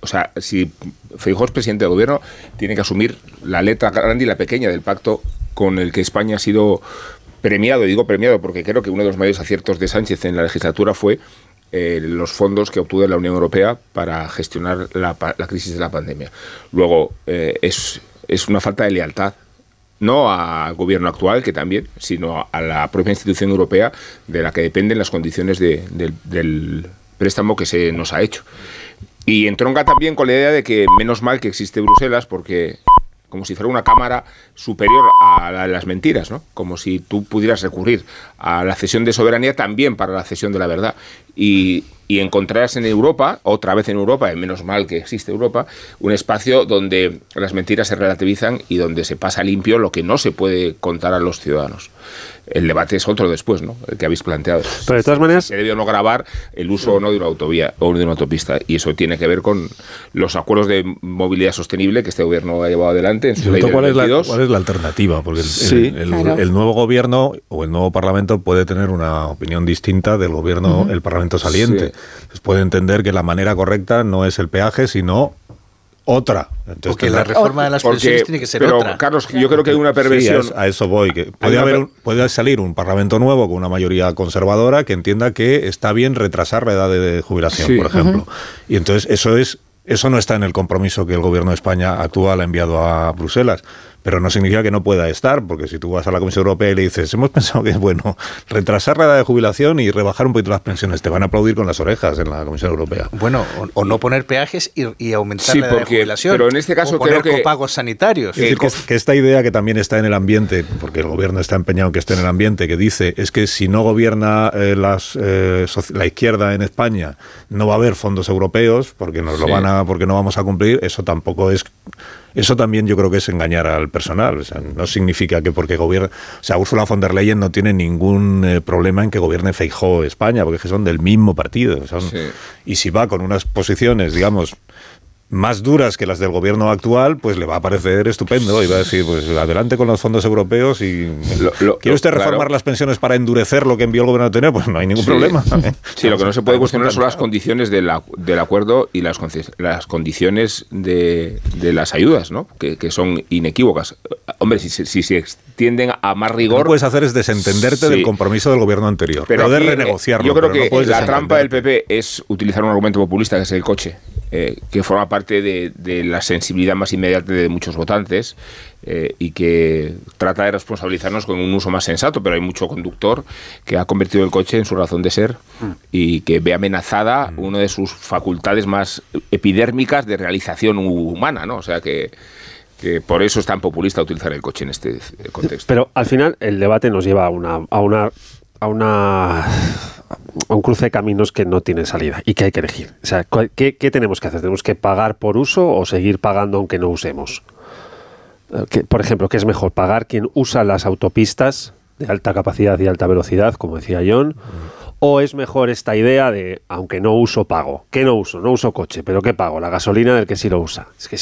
o sea, si Feijóo es presidente del gobierno, tiene que asumir la letra grande y la pequeña del pacto con el que España ha sido premiado, y digo premiado porque creo que uno de los mayores aciertos de Sánchez en la legislatura fue eh, los fondos que obtuvo la Unión Europea para gestionar la, crisis de la pandemia. Luego, es, es una falta de lealtad no al gobierno actual, que también, sino a la propia institución europea de la que dependen las condiciones del préstamo que se nos ha hecho. Y entronca también con la idea de que menos mal que existe Bruselas, porque como si fuera una cámara superior a la de las mentiras, ¿no? Como si tú pudieras recurrir a la cesión de soberanía también para la cesión de la verdad. Y, y encontrarás en Europa, otra vez en Europa, y menos mal que existe Europa, un espacio donde las mentiras se relativizan y donde se pasa limpio lo que no se puede contar a los ciudadanos el debate es otro después, ¿no? El que habéis planteado.
Pero de todas maneras...
Se debe o no grabar el uso o no de una autovía o de una autopista. Y eso tiene que ver con los acuerdos de movilidad sostenible que este gobierno ha llevado adelante en su ley
¿cuál, es la, ¿Cuál es la alternativa? Porque el, nuevo gobierno o el nuevo parlamento puede tener una opinión distinta del gobierno, el parlamento saliente. puede entender que la manera correcta no es el peaje, sino otra.
Entonces, porque la reforma de las pensiones tiene que ser
pero,
otra.
Carlos, yo creo que hay una perversión.
a, eso voy. Que puede, haber, puede salir un parlamento nuevo con una mayoría conservadora que entienda que está bien retrasar la edad de jubilación, por ejemplo. Y entonces eso es eso no está en el compromiso que el gobierno de España actual ha enviado a Bruselas pero no significa que no pueda estar, porque si tú vas a la Comisión Europea y le dices, hemos pensado que es bueno retrasar la edad de jubilación y rebajar un poquito las pensiones, te van a aplaudir con las orejas en la Comisión Europea.
Bueno, o, no poner peajes y, aumentar la edad de jubilación.
Pero en este caso
o poner copagos sanitarios.
Es decir, que, esta idea que también está en el ambiente, porque el gobierno está empeñado en que esté en el ambiente, que dice es que si no gobierna eh, las, eh, la izquierda en España, no va a haber fondos europeos porque nos lo van a, porque no vamos a cumplir, eso tampoco es eso también yo creo que es engañar al personal. O sea, no significa que porque gobierna. O sea, Ursula von der Leyen no tiene ningún eh, problema en que gobierne Feijóo España, porque son del mismo partido. Y si va con unas posiciones, digamos, más duras que las del gobierno actual, pues le va a parecer estupendo y va a decir, pues adelante con los fondos europeos y ¿quiere usted reformar las pensiones para endurecer lo que envió el gobierno anterior? Pues no hay ningún problema.
Sí, lo que no se puede cuestionar son las condiciones del acuerdo y las, las condiciones de, las ayudas, ¿no? Que, son inequívocas. Hombre, si, si, se extienden a más rigor...
Lo que puedes hacer es desentenderte del compromiso del gobierno anterior,
pero
poder
eh,
renegociarlo.
Yo creo que la trampa del PP es utilizar un argumento populista que es el coche. Eh, que forma parte de, la sensibilidad más inmediata de muchos votantes eh, y que trata de responsabilizarnos con un uso más sensato, pero hay mucho conductor que ha convertido el coche en su razón de ser mm. y que ve amenazada mm. una de sus facultades más epidérmicas de realización humana, ¿no? O sea que que por eso es tan populista utilizar el coche en este contexto.
Pero al final el debate nos lleva a una, a una, a una un cruce de caminos que no tiene salida y que hay que elegir. O sea, ¿qué, tenemos que hacer? ¿Tenemos que pagar por uso o seguir pagando aunque no usemos? Eh, por ejemplo, ¿qué es mejor? ¿Pagar quien usa las autopistas de alta capacidad y alta velocidad, como decía John? ¿O es mejor esta idea de, aunque no uso, pago? ¿Qué no uso? No uso coche, pero ¿qué pago? La gasolina del que sí lo usa. Es que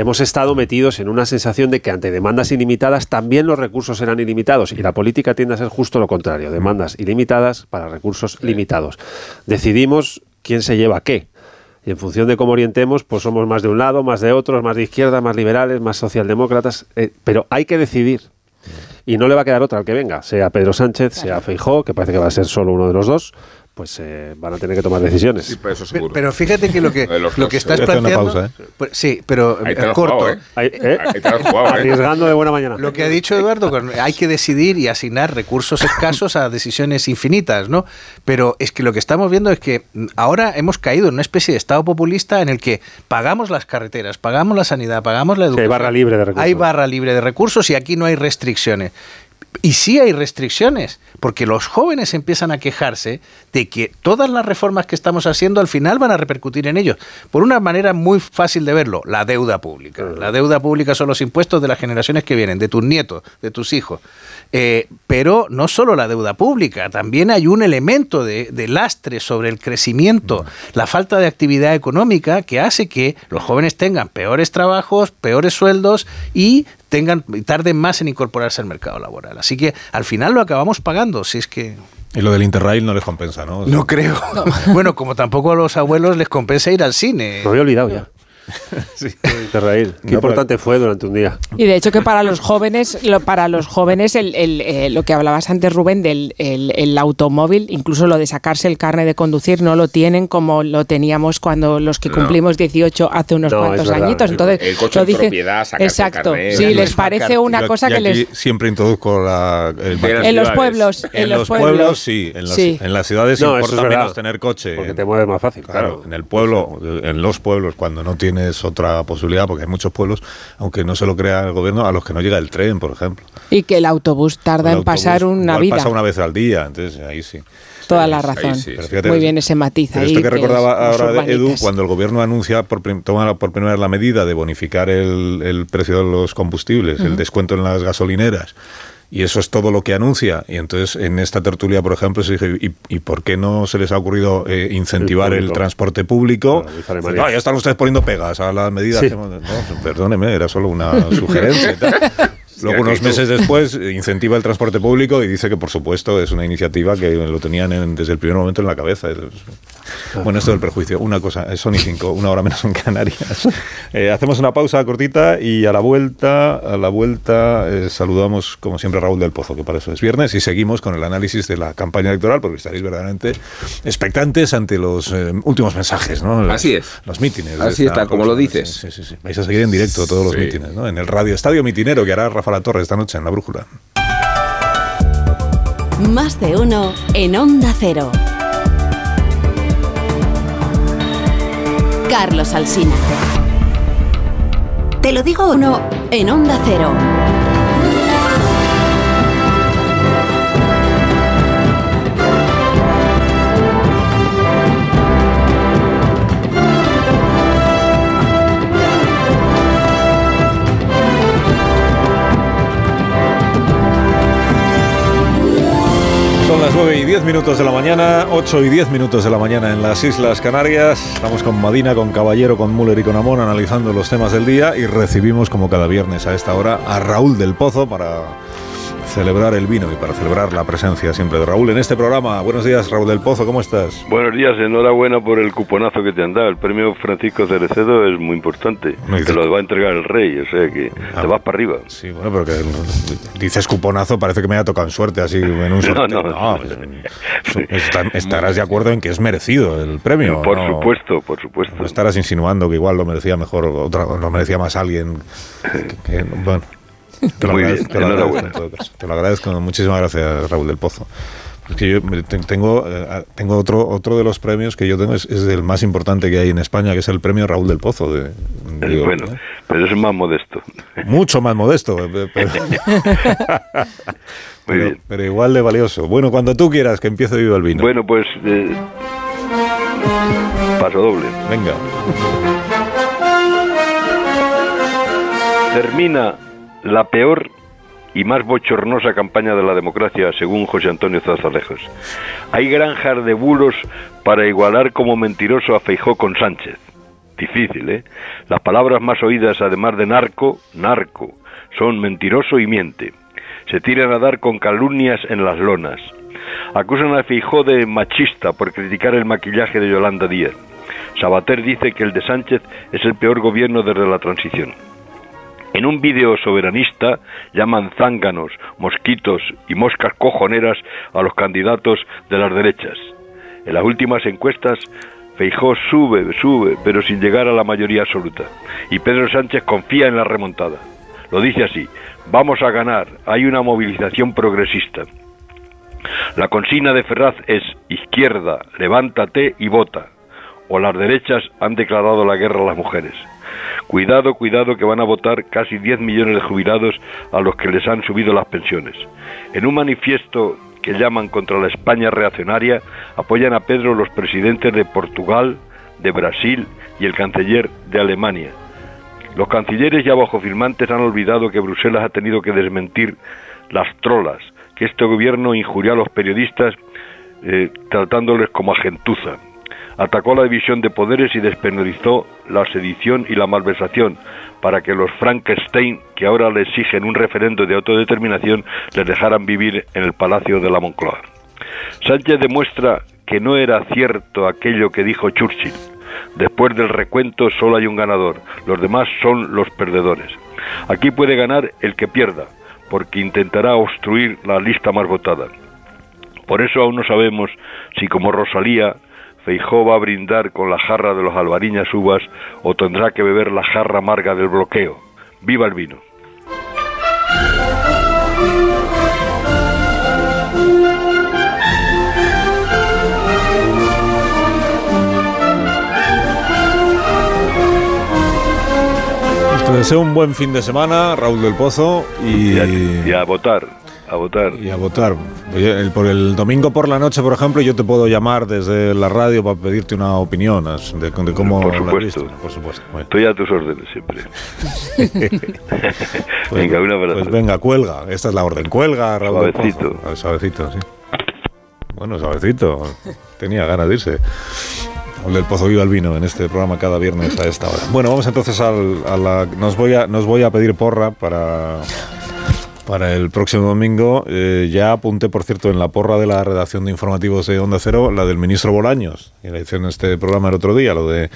hemos estado metidos en una sensación de que ante demandas ilimitadas también los recursos serán ilimitados y la política tiende a ser justo lo contrario, demandas ilimitadas para recursos limitados. Decidimos quién se lleva qué. Y en función de cómo orientemos, pues somos más de un lado, más de otro, más de izquierda, más liberales, más socialdemócratas. Eh, pero hay que decidir y no le va a quedar otra al que venga, sea Pedro Sánchez, sea Feijó, que parece que va a ser solo uno de los dos, pues eh, van a tener que tomar decisiones.
Sí, pero, eso seguro.
pero, fíjate que lo que, (laughs) lo que estás planteando... Pausa, ¿eh? pues, sí, pero corto.
¿eh? ¿eh? Arriesgando de buena mañana.
Lo que ha dicho Eduardo, hay que decidir y asignar recursos escasos a decisiones infinitas, ¿no? Pero es que lo que estamos viendo es que ahora hemos caído en una especie de estado populista en el que pagamos las carreteras, pagamos la sanidad, pagamos la educación.
hay barra libre de recursos.
Hay barra libre de recursos y aquí no hay restricciones Y sí hay restricciones, porque los jóvenes empiezan a quejarse de que todas las reformas que estamos haciendo al final van a repercutir en ellos. Por una manera muy fácil de verlo, la deuda pública. La deuda pública son los impuestos de las generaciones que vienen, de tus nietos, de tus hijos. Eh, pero no solo la deuda pública, también hay un elemento de, de lastre sobre el crecimiento, la falta de actividad económica que hace que los jóvenes tengan peores trabajos, peores sueldos y tengan tarden más en incorporarse al mercado laboral. Así que al final lo acabamos pagando, si es que
y lo del Interrail no les compensa, ¿no?
no creo. (laughs) Bueno, como tampoco a los abuelos les compensa ir al cine.
Me había olvidado ya. (laughs) sí. Qué importante fue durante un día.
Y de hecho que para los jóvenes, lo, para los jóvenes el, el, eh, lo que hablabas antes, Rubén, del el, el automóvil, incluso lo de sacarse el carne de conducir, no lo tienen como lo teníamos cuando los que cumplimos 18 hace unos
No,
cuantos añitos. Entonces,
El coche
lo dicen-
propiedad, sacarse el
Exacto.
carnet,
sí, les
es
parece una
Yo-
cosa
y
que
aquí
les...
siempre introduzco la, el.
En los pueblos,
En,
en
los
los
pueblos,
pueblos.
sí. En, las-
Sí.
en las ciudades
No, eso
importa
es
menos tener coche.
Porque te mueves más fácil.
Claro, en el pueblo, en los pueblos, cuando no tienes otra posibilidad, porque hay muchos pueblos, aunque no se lo crea el gobierno, a los que no llega el tren, por ejemplo.
Y que el autobús tarda
El
en pasar una vida.
pasa una vez al día, entonces ahí sí.
Toda la razón.
sí,
Muy bien ese matiz
Pero
ahí.
esto que
que
recordaba
los
ahora de Edu, cuando el gobierno anuncia, por toma por primera vez la medida de bonificar el, el precio de los combustibles, el descuento en las gasolineras, y eso es todo lo que anuncia. Y entonces en esta tertulia, por ejemplo, se dije, ¿y, y por qué no se les ha ocurrido eh, incentivar
El
transporte público? No, ya están ustedes poniendo pegas a las medidas.
Sí.
que hemos-". No, perdóneme, era solo una (laughs) sugerencia. Luego, unos meses después, eh, incentiva el transporte público y dice que, por supuesto, es una iniciativa que lo tenían en- desde el primer momento en la cabeza. Bueno, esto del prejuicio. Una cosa, eh, son y cinco, una hora menos en Canarias. (laughs) Eh, hacemos una pausa cortita y a la vuelta, a la vuelta eh, saludamos, como siempre, a Raúl del Pozo, que para eso es viernes, y seguimos con el análisis de la campaña electoral, porque estaréis verdaderamente expectantes ante los eh, últimos mensajes, ¿no? Los-
Así es.
Los mítines.
Así está, como lo dices.
Sí, sí, sí. Vais a seguir en directo todos los mítines, ¿no? En el Radio Estadio Mitinero que hará Rafa La Torre esta noche en La Brújula.
Más de uno en Onda Cero. Carlos Alsina. Te lo digo uno en Onda Cero.
Son las 9 y 10 minutos de la mañana, 8 y 10 minutos de la mañana en las Islas Canarias. Estamos con Madina, con Caballero, con Müller y con Amón analizando los temas del día y recibimos como cada viernes a esta hora a Raúl del Pozo para celebrar el vino y para celebrar la presencia siempre de Raúl en este programa. Buenos días, Raúl del Pozo, ¿cómo estás?
Buenos días, enhorabuena por el cuponazo que te han dado. El premio Francisco Cerecedo es muy importante.
No,
Te lo va a entregar el rey, o sea que
Ah.
te vas para arriba.
Sí, bueno, pero que dices cuponazo, parece que me haya tocado en suerte así en un
No, (laughs)
sorteo.
no.
pues, está- estarás de acuerdo en que es merecido el premio.
por
¿no?
supuesto, por supuesto.
No estarás insinuando que igual lo merecía mejor otra, lo merecía más alguien. que- que- bueno, te lo, agradezco,
bien,
te lo agradezco
enhorabuena.
en todo caso. Te lo agradezco. Muchísimas gracias, Raúl del Pozo. Es que yo tengo, eh, tengo otro, otro de los premios que yo tengo, es, es el más importante que hay en España, que es el premio Raúl del Pozo. De, digo,
bueno,
¿eh?
pero es más modesto.
Mucho más modesto, eh, pero, (laughs) (laughs) pero- pero igual de valioso. Bueno, cuando tú quieras que empiece Viva el Vino.
Bueno, pues eh, paso doble.
Venga.
Termina la peor y más bochornosa campaña de la democracia, según José Antonio Zazalejos. Hay granjas de bulos para igualar como mentiroso a Feijó con Sánchez. Difícil, ¿eh? Las palabras más oídas, además de narco, narco, son mentiroso y miente. Se tiran a dar con calumnias en las lonas. Acusan a Feijó de machista por criticar el maquillaje de Yolanda Díaz. Sabater dice que el de Sánchez es el peor gobierno desde la transición. En un vídeo soberanista llaman zánganos, mosquitos y moscas cojoneras a los candidatos de las derechas. En las últimas encuestas, Feijó sube, sube, pero sin llegar a la mayoría absoluta. Y Pedro Sánchez confía en la remontada. Lo dice así, vamos a ganar, hay una movilización progresista. La consigna de Ferraz es izquierda, levántate y vota. O las derechas han declarado la guerra a las mujeres. Cuidado, cuidado, que van a votar casi 10 millones de jubilados a los que les han subido las pensiones. En un manifiesto que llaman contra la España reaccionaria, apoyan a Pedro los presidentes de Portugal, de Brasil y el canciller de Alemania. Los cancilleres ya bajo firmantes han olvidado que Bruselas ha tenido que desmentir las trolas, que este gobierno injurió a los periodistas eh, tratándoles como a gentuza. Atacó la división de poderes y despenalizó la sedición y la malversación para que los Frankenstein, que ahora le exigen un referendo de autodeterminación, les dejaran vivir en el Palacio de la Moncloa. Sánchez demuestra que no era cierto aquello que dijo Churchill. Después del recuento solo hay un ganador, los demás son los perdedores. Aquí puede ganar el que pierda, porque intentará obstruir la lista más votada. Por eso aún no sabemos si como Rosalía Feijó va a brindar con la jarra de los albariñas uvas o tendrá que beber la jarra amarga del bloqueo. ¡Viva el vino!
Te deseo un buen fin de semana, Raúl del Pozo, y,
y a votar a votar.
Y a votar. por el domingo por la noche, por ejemplo, yo te puedo llamar desde la radio para pedirte una opinión de, cómo
por supuesto,
por supuesto.
Estoy a tus órdenes siempre. (laughs)
Pues venga, una Pues venga, cuelga. Esta es la orden. Cuelga, Raúl.
Suavecito.
Suavecito, sí. Bueno, suavecito. Tenía ganas de irse. Del Pozo Viva el Vino en este programa cada viernes a esta hora. Bueno, vamos entonces al, a la... Nos voy a, nos voy a pedir porra para para el próximo domingo. Eh, ya apunté, por cierto, en la porra de la redacción de informativos de Onda Cero, la del ministro Bolaños, y la hice en este programa el otro día, lo de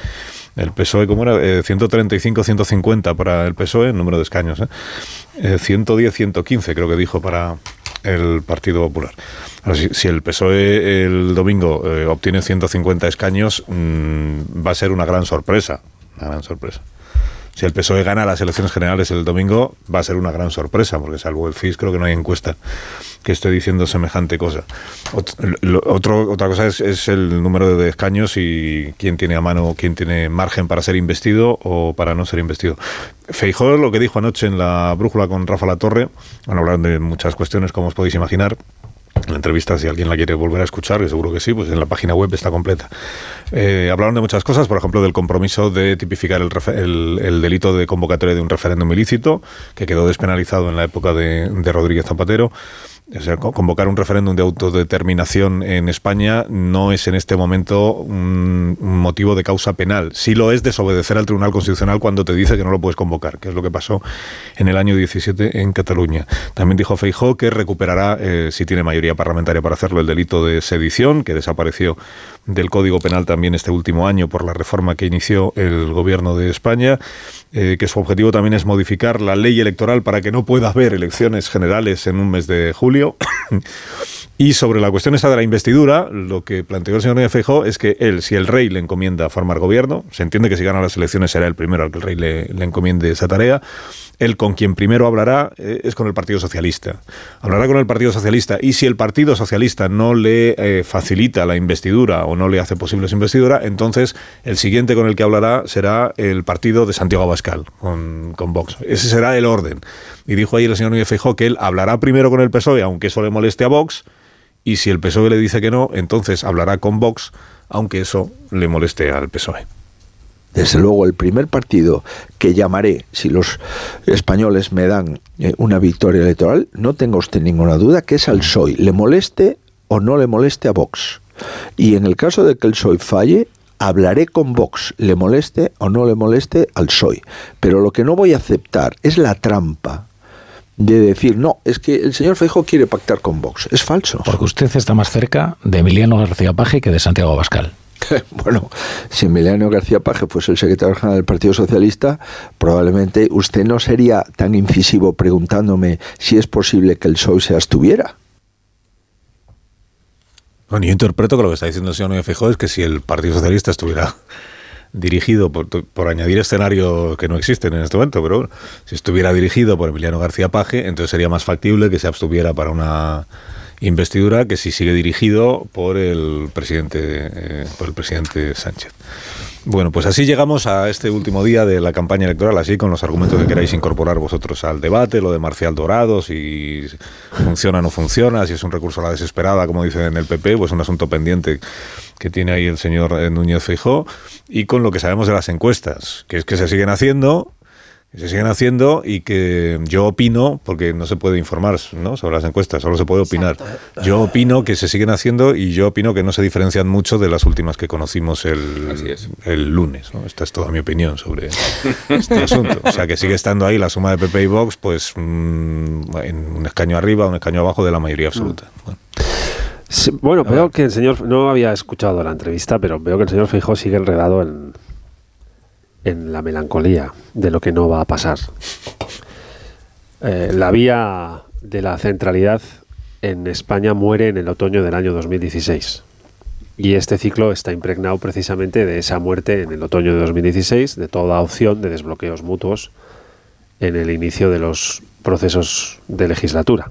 el PSOE, ¿cómo era? 135-150 eh, para el PSOE, número de escaños. ¿eh? 110-115 eh, creo que dijo para el Partido Popular. si, el PSOE el domingo obtiene 150 escaños, mm, va a ser una gran sorpresa. Una gran sorpresa si el PSOE gana las elecciones generales el domingo, va a ser una gran sorpresa, porque salvo el FIS creo que no hay encuesta que esté diciendo semejante cosa. Otro, otra cosa es, el número de escaños y quién tiene a mano, quién tiene margen para ser investido o para no ser investido. Feijó lo que dijo anoche en la brújula con Rafa La Torre, bueno, hablaron de muchas cuestiones, como os podéis imaginar, la entrevista, si alguien la quiere volver a escuchar, que seguro que sí, pues en la página web está completa. Eh, hablaron de muchas cosas, por ejemplo, del compromiso de tipificar el, el, delito de convocatoria de un referéndum ilícito, que quedó despenalizado en la época de Rodríguez Zapatero convocar un referéndum de autodeterminación en España no es en este momento un, motivo de causa penal. Sí lo es desobedecer al Tribunal Constitucional cuando te dice que no lo puedes convocar, que es lo que pasó en el año 17 en Cataluña. También dijo Feijó que recuperará, eh, si tiene mayoría parlamentaria para hacerlo, el delito de sedición, que desapareció del Código Penal también este último año por la reforma que inició el Gobierno de España, eh, que su objetivo también es modificar la ley electoral para que no pueda haber elecciones generales en un mes de julio (coughs) y sobre la cuestión esa de la investidura, lo que planteó el señor Núñez Feijóo es que él, si el rey le encomienda formar gobierno, se entiende que si gana las elecciones será el primero al que el rey le, le encomiende esa tarea, él con quien primero hablará eh, es con el Partido Socialista. Hablará con el Partido Socialista y si el Partido Socialista no le eh, facilita la investidura o no le hace posible su investidura, entonces el siguiente con el que hablará será el partido de Santiago Abascal, con, con Vox. Ese será el orden. Y dijo ahí el señor Núñez Feijóo que él hablará primero con el PSOE, aunque eso le moleste a Vox, y si el PSOE le dice que no, entonces hablará con Vox, aunque eso le moleste al PSOE.
Desde luego, el primer partido que llamaré, si los españoles me dan eh, una victoria electoral, no tenga usted ninguna duda que es al PSOE, le moleste o no le moleste a Vox. Y en el caso de que el PSOE falle, hablaré con Vox, le moleste o no le moleste al PSOE. Pero lo que no voy a aceptar es la trampa de decir, no, es que el señor Feijo quiere pactar con Vox. Es falso.
Porque usted está más cerca de Emiliano García Paje que de Santiago Abascal. (laughs)
Bueno, si Emiliano García Paje fuese el secretario general del Partido Socialista, probablemente usted no sería tan incisivo preguntándome si es posible que el PSOE se abstuviera.
Bueno, yo interpreto que lo que está diciendo el señor Núñez es que si el Partido Socialista estuviera dirigido por, por, añadir escenarios que no existen en este momento, pero si estuviera dirigido por Emiliano García Paje, entonces sería más factible que se abstuviera para una investidura que si sigue dirigido por el presidente, eh, por el presidente Sánchez. Bueno, pues así llegamos a este último día de la campaña electoral, así con los argumentos que queráis incorporar vosotros al debate, lo de Marcial Dorado, si funciona o no funciona, si es un recurso a la desesperada, como dicen en el PP, pues un asunto pendiente que tiene ahí el señor eh, Núñez Feijó, y con lo que sabemos de las encuestas, que es que se siguen haciendo, que se siguen haciendo y que yo opino, porque no se puede informar ¿no? sobre las encuestas, solo se puede opinar. Yo opino que se siguen haciendo y yo opino que no se diferencian mucho de las últimas que conocimos el, el lunes. ¿no? Esta es toda mi opinión sobre este (laughs) asunto. O sea, que sigue estando ahí la suma de PP y Vox, pues mm, en un escaño arriba, un escaño abajo de la mayoría absoluta. Bueno.
Sí, bueno, veo que el señor, no había escuchado la entrevista, pero veo que el señor Feijóo sigue enredado en, en la melancolía de lo que no va a pasar. Eh, la vía de la centralidad en España muere en el otoño del año 2016. Y este ciclo está impregnado precisamente de esa muerte en el otoño de 2016, de toda opción de desbloqueos mutuos en el inicio de los procesos de legislatura.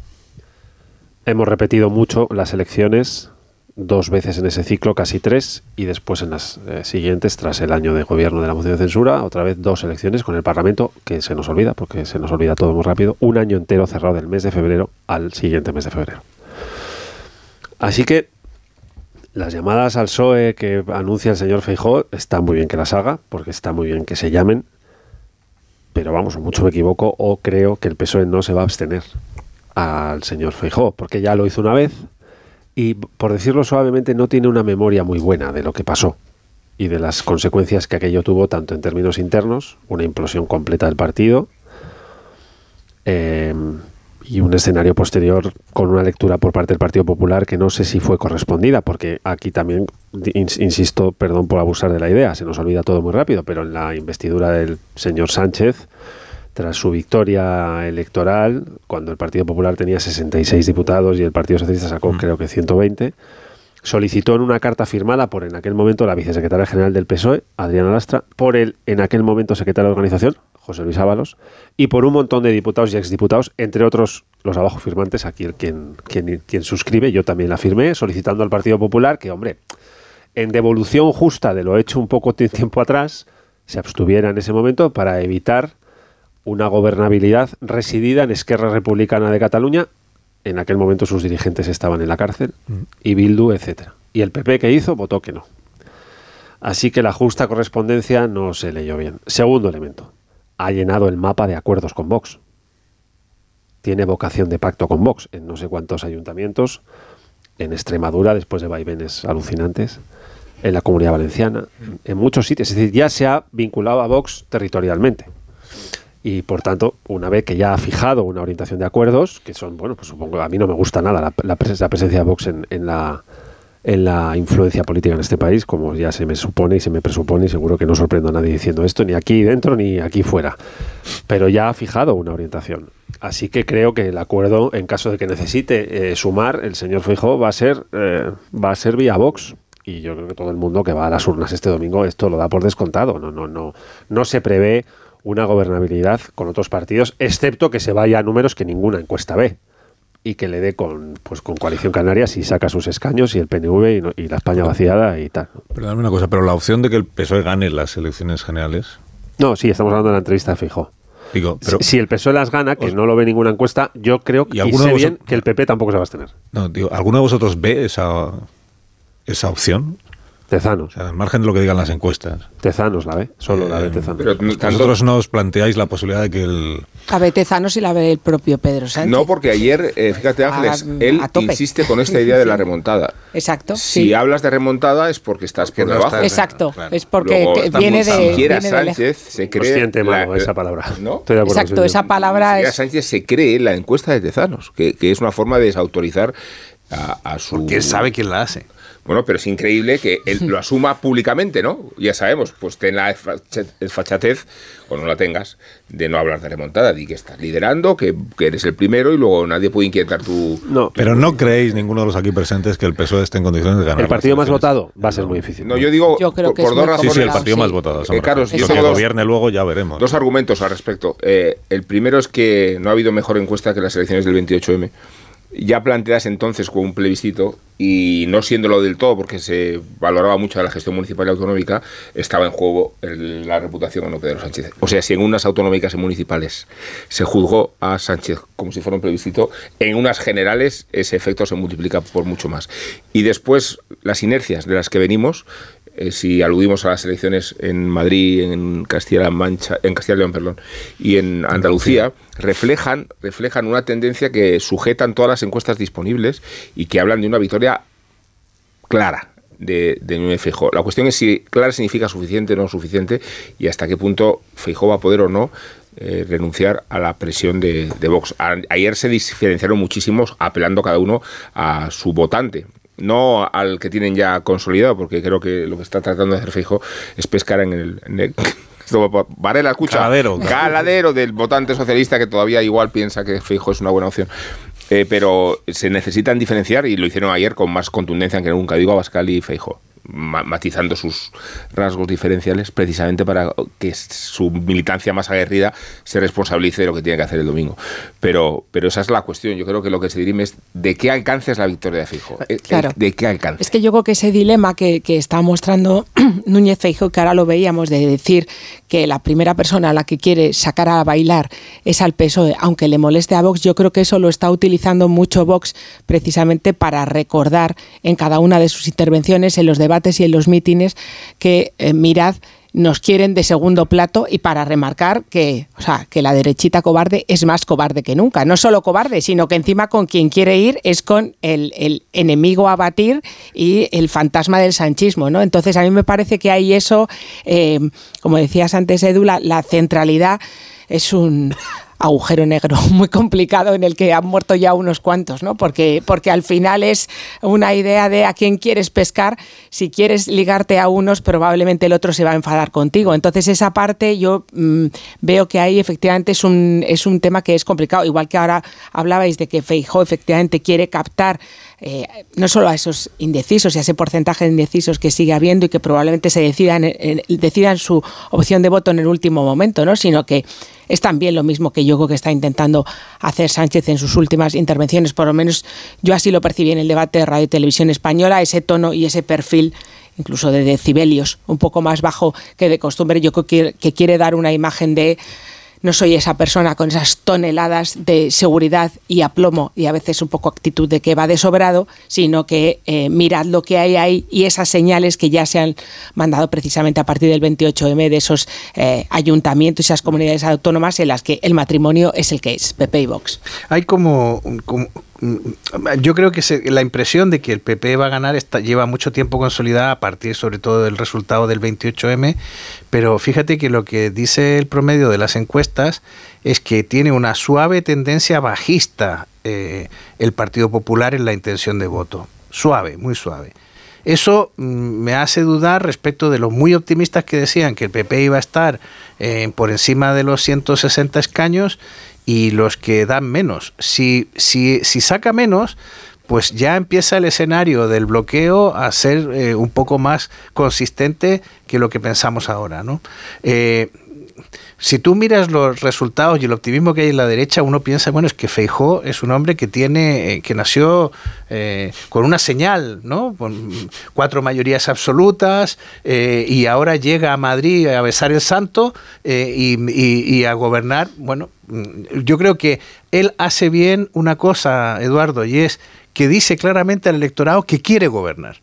Hemos repetido mucho las elecciones dos veces en ese ciclo, casi tres, y después en las eh, siguientes, tras el año de gobierno de la moción de censura, otra vez dos elecciones con el Parlamento, que se nos olvida, porque se nos olvida todo muy rápido, un año entero cerrado del mes de febrero al siguiente mes de febrero. Así que las llamadas al PSOE que anuncia el señor Feijó, está muy bien que las haga, porque está muy bien que se llamen, pero vamos, mucho me equivoco, o creo que el PSOE no se va a abstener al señor Feijó, porque ya lo hizo una vez, y, por decirlo suavemente, no tiene una memoria muy buena de lo que pasó y de las consecuencias que aquello tuvo tanto en términos internos, una implosión completa del partido, eh, y un escenario posterior con una lectura por parte del Partido Popular que no sé si fue correspondida, porque aquí también, insisto, perdón por abusar de la idea, se nos olvida todo muy rápido, pero en la investidura del señor Sánchez, tras su victoria electoral, cuando el Partido Popular tenía 66 diputados y el Partido Socialista sacó creo que 120, solicitó en una carta firmada por en aquel momento la vicesecretaria general del PSOE, Adriana Lastra, por el en aquel momento secretario de organización, José Luis Ábalos, y por un montón de diputados y exdiputados, entre otros los abajo firmantes, aquí el quien, quien, quien suscribe, yo también la firmé, solicitando al Partido Popular que, hombre, en devolución justa de lo hecho un poco tiempo atrás, se abstuviera en ese momento para evitar una gobernabilidad residida en Esquerra Republicana de Cataluña. En aquel momento sus dirigentes estaban en la cárcel, y Bildu, etcétera. Y el PP que hizo votó que no. Así que la justa correspondencia no se leyó bien. Segundo elemento, ha llenado el mapa de acuerdos con Vox. Tiene vocación de pacto con Vox en no sé cuántos ayuntamientos, en Extremadura, después de vaivenes alucinantes, en la comunidad valenciana, en muchos sitios. Es decir, ya se ha vinculado a Vox territorialmente y por tanto, una vez que ya ha fijado una orientación de acuerdos, que son, bueno, pues supongo, a mí no me gusta nada la, la, presencia de Vox en, la, en la influencia política en este país, como ya se me supone y se me presupone, y seguro que no sorprendo a nadie diciendo esto, ni aquí dentro ni aquí fuera. Pero ya ha fijado una orientación. Así que creo que el acuerdo, en caso de que necesite eh, sumar, el señor Feijóo va a ser eh, va a ser vía Vox y yo creo que todo el mundo que va a las urnas este domingo esto lo da por descontado. No, no, no, no se prevé una gobernabilidad con otros partidos, excepto que se vaya a números que ninguna encuesta ve y que le dé con pues con coalición canaria si saca sus escaños y el PNV y, la España vaciada y tal.
Perdóname una cosa, pero la opción de que el PSOE gane las elecciones generales.
No, sí, estamos hablando de la entrevista Fijo.
Digo, pero,
si, el PSOE las gana, que no lo ve ninguna encuesta, yo creo que y sé bien que el PP tampoco se va a abstener.
No, digo, ¿alguno de vosotros ve esa, esa opción?
Tezanos.
O sea, al margen de lo que digan las encuestas.
Tezanos la ve, solo la ve Tezanos.
Pero vosotros no os planteáis la posibilidad de que el...
La ve Tezanos y la ve el propio Pedro Sánchez.
No, porque ayer, eh, fíjate Ángeles, él insiste con esta (laughs) idea de la remontada.
Exacto.
Si
sí.
hablas de remontada es porque estás por debajo.
Exacto, claro. es porque Luego, viene de...
Siquiera
viene
Sánchez
de
se cree...
La, la, esa palabra. (laughs)
¿no?
Estoy de acuerdo
Exacto, esa palabra es...
Sánchez se cree la encuesta de Tezanos, que, que es una forma de desautorizar a, a su...
Porque él sabe quién la hace.
Bueno, pero es increíble que él lo asuma públicamente, ¿no? Ya sabemos, pues ten la desfachatez, o no la tengas, de no hablar de remontada, di que estás liderando, que, que, eres el primero y luego nadie puede inquietar tu...
No, pero no creéis ninguno de los aquí presentes que el PSOE esté en condiciones de ganar.
El partido más votado va a ser muy difícil.
No, yo digo
yo creo
por, por dos razones.
Sí, sí, el partido más votado.
Eh, Carlos,
yo que gobierne luego ya veremos.
Dos argumentos al respecto. Eh, el primero es que no ha habido mejor encuesta que las elecciones del 28M ya planteadas entonces con un plebiscito y no siéndolo del todo porque se valoraba mucho la gestión municipal y autonómica, estaba en juego la reputación o no Pedro Sánchez. O sea, si en unas autonómicas y municipales se juzgó a Sánchez como si fuera un plebiscito, en unas generales ese efecto se multiplica por mucho más. Y después las inercias de las que venimos, eh, si aludimos a las elecciones en Madrid, en Castilla-La Mancha, en Castilla León, perdón, y en Andalucía, reflejan, reflejan una tendencia que sujetan todas las encuestas disponibles y que hablan de una victoria clara de, de Núñez Feijóo. La cuestión es si clara significa suficiente o no suficiente y hasta qué punto Feijóo va a poder o no eh, renunciar a la presión de, de Vox. ayer se diferenciaron muchísimos apelando cada uno a su votante no al que tienen ya consolidado, porque creo que lo que está tratando de hacer Feijo es pescar en el, en el (laughs) Varela, escucha. Caladero. Caladero del votante socialista que todavía igual piensa que Feijo es una buena opción. Eh, pero se necesitan diferenciar y lo hicieron ayer con más contundencia que nunca. Digo a Bascal y Feijo matizando sus rasgos diferenciales precisamente para que su militancia más aguerrida se responsabilice de lo que tiene que hacer el domingo. Pero, pero esa es la cuestión. Yo creo que lo que se dirime es de qué alcance es la victoria de Fijo. Eh,
claro.
¿De qué alcance?
Es que yo creo que ese dilema que, que está mostrando (clears throat) Núñez Feijo, que ahora lo veíamos, de decir que la primera persona a la que quiere sacar a bailar es al PSOE, aunque le moleste a Vox, yo creo que eso lo está utilizando mucho Vox precisamente para recordar en cada una de sus intervenciones, en los debates y en los mítines, que eh, mirad, nos quieren de segundo plato y para remarcar que, o sea, que la derechita cobarde es más cobarde que nunca. No solo cobarde, sino que encima con quien quiere ir es con el, enemigo a batir y el fantasma del sanchismo, ¿no? Entonces a mí me parece que hay eso, eh, como decías antes, Edu, la centralidad es un agujero negro (laughs) muy complicado en el que han muerto ya unos cuantos, ¿no? Porque, porque al final es una idea de a quién quieres pescar. Si quieres ligarte a unos, probablemente el otro se va a enfadar contigo. Entonces, esa parte yo mm, veo que ahí efectivamente es un, es un tema que es complicado. Igual que ahora hablabais de que Feijó efectivamente quiere captar eh, no solo a esos indecisos y a ese porcentaje de indecisos que sigue habiendo y que probablemente se decidan, decidan su opción de voto en el último momento, ¿no? sino que es también lo mismo que yo creo que está intentando hacer Sánchez en sus últimas intervenciones, por lo menos yo así lo percibí en el debate de Radio y Televisión Española, ese tono y ese perfil incluso de decibelios un poco más bajo que de costumbre, yo creo que quiere dar una imagen de no soy esa persona con esas toneladas de seguridad y aplomo y a veces un poco actitud de que va de sobrado, sino que eh, mirad lo que hay ahí y esas señales que ya se han mandado precisamente a partir del 28M de esos eh, ayuntamientos y esas comunidades autónomas en las que el matrimonio es el que es, PP y Vox.
Hay como, como yo creo que la impresión de que el PP va a ganar está, lleva mucho tiempo consolidada a partir sobre todo del resultado del 28M, pero fíjate que lo que dice el promedio de las encuestas es que tiene una suave tendencia bajista eh, el Partido Popular en la intención de voto. Suave, muy suave. Eso mm, me hace dudar respecto de los muy optimistas que decían que el PP iba a estar eh, por encima de los 160 escaños y los que dan menos. Si, si, si saca menos, pues ya empieza el escenario del bloqueo a ser eh, un poco más consistente que lo que pensamos ahora. ¿no? Eh, si tú miras los resultados y el optimismo que hay en la derecha, uno piensa, bueno, es que Feijó es un hombre que tiene, eh, que nació eh, con una señal, ¿no? Con cuatro mayorías absolutas eh, y ahora llega a Madrid a besar el santo y, a gobernar. Bueno, yo creo que él hace bien una cosa, Eduardo, y es que dice claramente al electorado que quiere gobernar.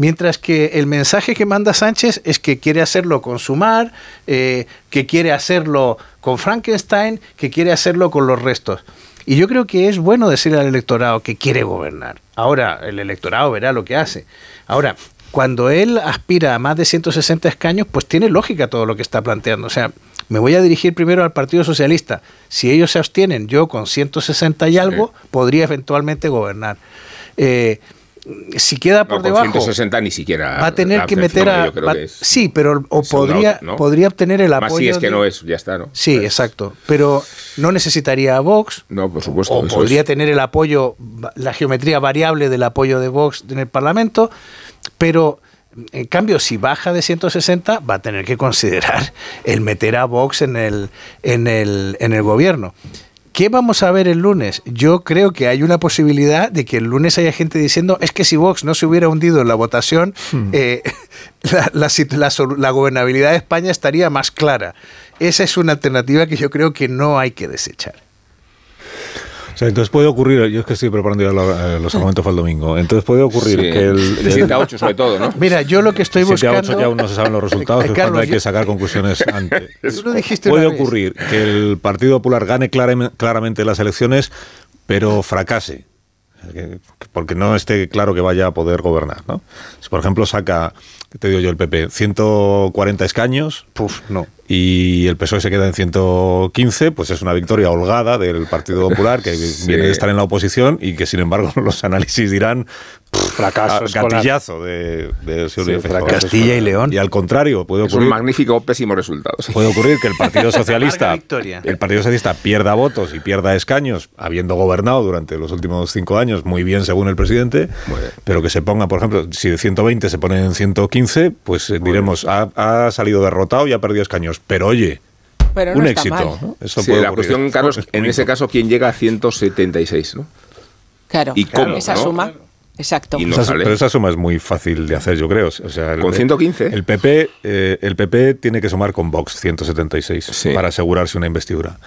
Mientras que el mensaje que manda Sánchez es que quiere hacerlo con Sumar, eh, que quiere hacerlo con Frankenstein, que quiere hacerlo con los restos. Y yo creo que es bueno decirle al electorado que quiere gobernar. Ahora, el electorado verá lo que hace. Ahora, cuando él aspira a más de 160 escaños, pues tiene lógica todo lo que está planteando. O sea, me voy a dirigir primero al Partido Socialista. Si ellos se abstienen, yo con 160 y algo, podría eventualmente gobernar. Eh, si queda por debajo
160 ni siquiera
va a tener que meter a sí pero o podría podría obtener el apoyo
Más si es que no es ya está no
sí exacto pero no necesitaría a Vox.
No por supuesto
o podría tener el apoyo la geometría variable del apoyo de Vox en el Parlamento pero en cambio, si baja de 160, va a tener que considerar el meter a Vox en el, en el, en el gobierno. ¿Qué vamos a ver el lunes? Yo creo que hay una posibilidad de que el lunes haya gente diciendo es que si Vox no se hubiera hundido en la votación,
Hmm.
eh, (laughs) la, la la gobernabilidad de España estaría más clara. Esa es una alternativa que yo creo que no hay que desechar.
O sea, entonces puede ocurrir, yo es que estoy preparando ya eh, los argumentos para el domingo, entonces puede ocurrir
Sí,
que el...
de siete a ocho sobre todo, ¿no?
Mira, yo lo que estoy
7 a
buscando...
8 ya aún no se saben los resultados,
Eh,
es
Carlos,
cuando hay
yo-
que sacar conclusiones (laughs) antes.
Tú lo dijiste
Puede
vez.
ocurrir que el Partido Popular gane claramente las elecciones, pero fracase. Que- Porque no esté claro que vaya a poder gobernar. ¿no? Si, por ejemplo, saca, ¿qué te digo yo, el PP, 140 escaños
Puf, no.
y el PSOE se queda en 115, pues es una victoria holgada del Partido Popular, que viene de estar en la oposición y que, sin embargo, (laughs) los análisis dirán
Fracaso
a-
escolar.
gatillazo de, de Silvio
Sí,
Feijóo.
fracaso Castilla y
León.
Y al contrario, puede
Es un
ocurrir
magnífico o pésimo resultado. sí.
Puede ocurrir que el Partido (laughs) Socialista, el Partido Socialista pierda votos y pierda escaños, habiendo gobernado durante los últimos cinco años muy bien según el presidente, pero que se ponga, por ejemplo, si de 120 se pone en 115, pues eh, diremos, ha, ha salido derrotado y ha perdido escaños. Pero oye,
Pero no
un
está
éxito. Eso
Sí,
puede
la
ocurrir.
cuestión, Carlos, (laughs) en ese caso, ¿quién llega a 176? ¿no?
Claro,
¿Y cómo,
esa
no?
suma. Exacto.
Y no
Esa-
sale.
pero esa suma es muy fácil de hacer, yo creo. O sea, el-
Con 115.
El PP, eh, el PP tiene que sumar con Vox 176 para asegurarse una investidura.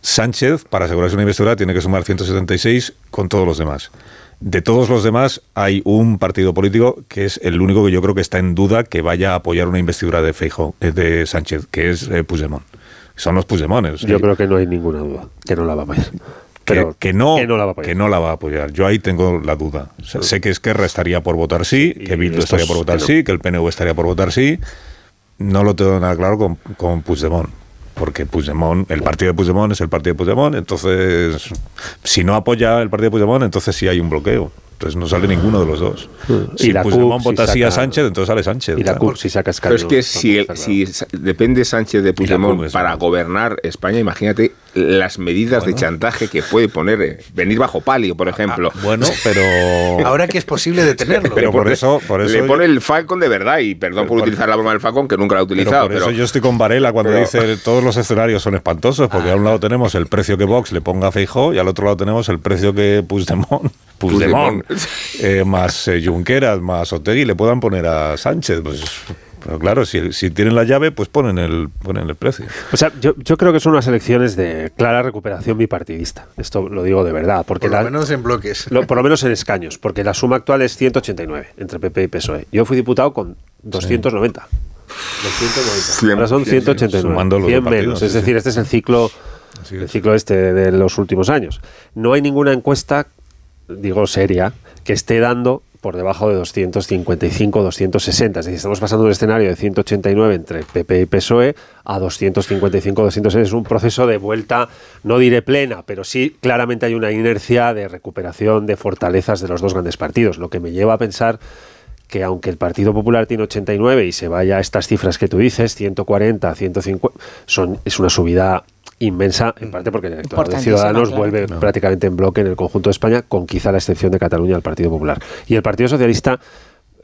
Sánchez, para asegurarse una investidura, tiene que sumar 176 con todos los demás. De todos los demás, hay un partido político que es el único que yo creo que está en duda que vaya a apoyar una investidura de Feijóo, eh, de Sánchez, que es eh, Puigdemont. Son los Puigdemones.
Yo creo que no hay ninguna duda que no la va a apoyar.
Que,
Pero
que no,
que no la va a apoyar.
que no la va a apoyar. Yo ahí tengo la duda. O sea, sé que Esquerra estaría por votar sí, que Bildu estaría por votar
no.
sí, que el PNV estaría por votar sí. No lo tengo nada claro con, con Puigdemont. Porque Puigdemont, el partido de Puigdemont es el partido de Puigdemont, entonces si no apoya el partido de Puigdemont, entonces sí hay un bloqueo. Entonces no sale ninguno de los dos. Si
Y la
Puigdemont
CUP,
vota
si
sí a Sánchez, entonces sale Sánchez.
Y la. CUP si saca
Pero es que si, el- si depende Sánchez de Puigdemont para gobernar España, imagínate las medidas de chantaje que puede poner. eh, venir bajo palio, por ejemplo.
Bueno, pero... (laughs)
Ahora que es posible detenerlo.
Pero por eso, por eso
le
yo-
pone el Falcon de verdad, y perdón por utilizar la broma del Falcon, que nunca la he
Pero
utilizado.
por eso
pero-
yo estoy con Varela cuando
pero-
dice (laughs) todos los escenarios son espantosos, porque a un lado tenemos el precio que Vox le ponga a Feijó y al otro lado tenemos el precio que Puigdemont, (laughs) Puigdemont eh, más eh, Junqueras, más Otegui le puedan poner a Sánchez. Pues, pero claro, si, si tienen la llave, pues ponen el, ponen el precio.
O sea, yo, yo creo que son unas elecciones de clara recuperación bipartidista. Esto lo digo de verdad. Porque
Por lo
la-
menos en bloques.
lo- por lo menos en escaños, porque la suma actual es 189 entre PP y PSOE. Yo fui diputado con 290. 290. Ahora son 189.
Sumando los
100
dos partidos,
menos.
sí,
Es
sí.
decir, este es el ciclo, el ciclo este de los últimos años. No hay ninguna encuesta, digo seria, que esté dando por debajo de 255, 260. Es decir, estamos pasando un escenario de 189 entre PP y PSOE a 255, 260. Es un proceso de vuelta, no diré plena, pero sí claramente hay una inercia de recuperación de fortalezas de los dos grandes partidos, lo que me lleva a pensar que aunque el Partido Popular tiene 89 y se vaya a estas cifras que tú dices, 140, 150, son, es una subida inmensa, en parte porque el electorado de Ciudadanos
claro.
vuelve prácticamente en bloque en el conjunto de España, con quizá la excepción de Cataluña al Partido Popular. Y el Partido Socialista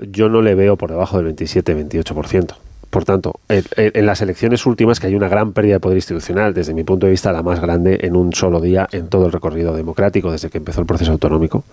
yo no le veo por debajo del 27-28%. Por tanto, en, las elecciones últimas, que hay una gran pérdida de poder institucional, desde mi punto de vista la más grande en un solo día en todo el recorrido democrático, desde que empezó el proceso autonómico.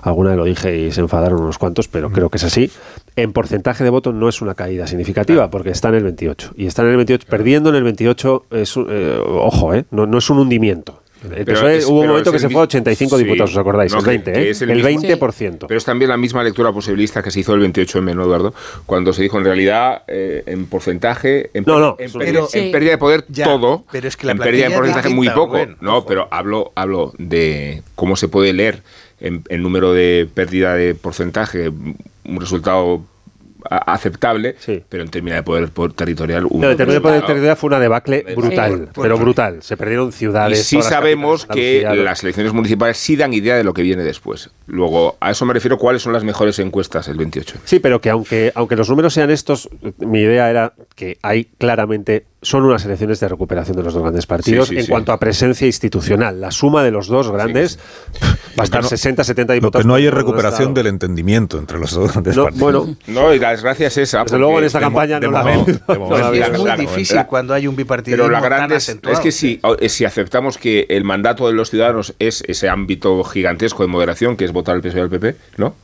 Alguna vez lo dije y se enfadaron unos cuantos, pero creo que es así. En porcentaje de voto no es una caída significativa, porque está en el 28. Y está en el 28, perdiendo en el 28, es, eh, ojo, eh, no, no es un hundimiento. El
Pero
PSOE
es-
hubo un momento que se fue a 85
Sí,
diputados, ¿os acordáis?
no,
el
que-
20,
que
¿eh?
es
el,
el mismo-
20%.
Pero es también la misma lectura posibilista que se hizo el 28M, ¿no, Eduardo? Cuando se dijo en realidad, eh, en porcentaje, en,
No, no,
en, pérdida, en de poder
Ya,
todo,
pero es que la
en pérdida de porcentaje muy poco. No,
ojo.
pero hablo, hablo de cómo se puede leer en, en número de pérdida de porcentaje un resultado aceptable, pero en términos de poder, poder territorial... un
No, el término de poder territorial fue una debacle brutal,
Sí.
pero brutal. Se perdieron
Y
ciudades.
sí
todas las
sabemos que las elecciones municipales sí dan idea de lo que viene después. Luego, a eso me refiero, ¿cuáles son las mejores encuestas el 28?
Sí, pero que aunque, aunque los números sean estos, mi idea era que hay claramente son unas elecciones de recuperación de los dos grandes partidos
Sí, sí,
en
sí.
cuanto a presencia institucional. La suma de los dos grandes va a estar
no-
60, 70
Lo
diputados.
que no hay es recuperación del entendimiento entre los dos grandes
No,
partidos.
bueno,
No, y la desgracia es esa.
Desde luego en esta
de
campaña
de
no la veo.
Es muy difícil
la-
cuando hay un bipartidismo
Pero la
tan
grande es,
acentuado.
es que si, o- si aceptamos que el mandato de los ciudadanos es ese ámbito gigantesco de moderación que es votar el PSOE al PP, ¿no?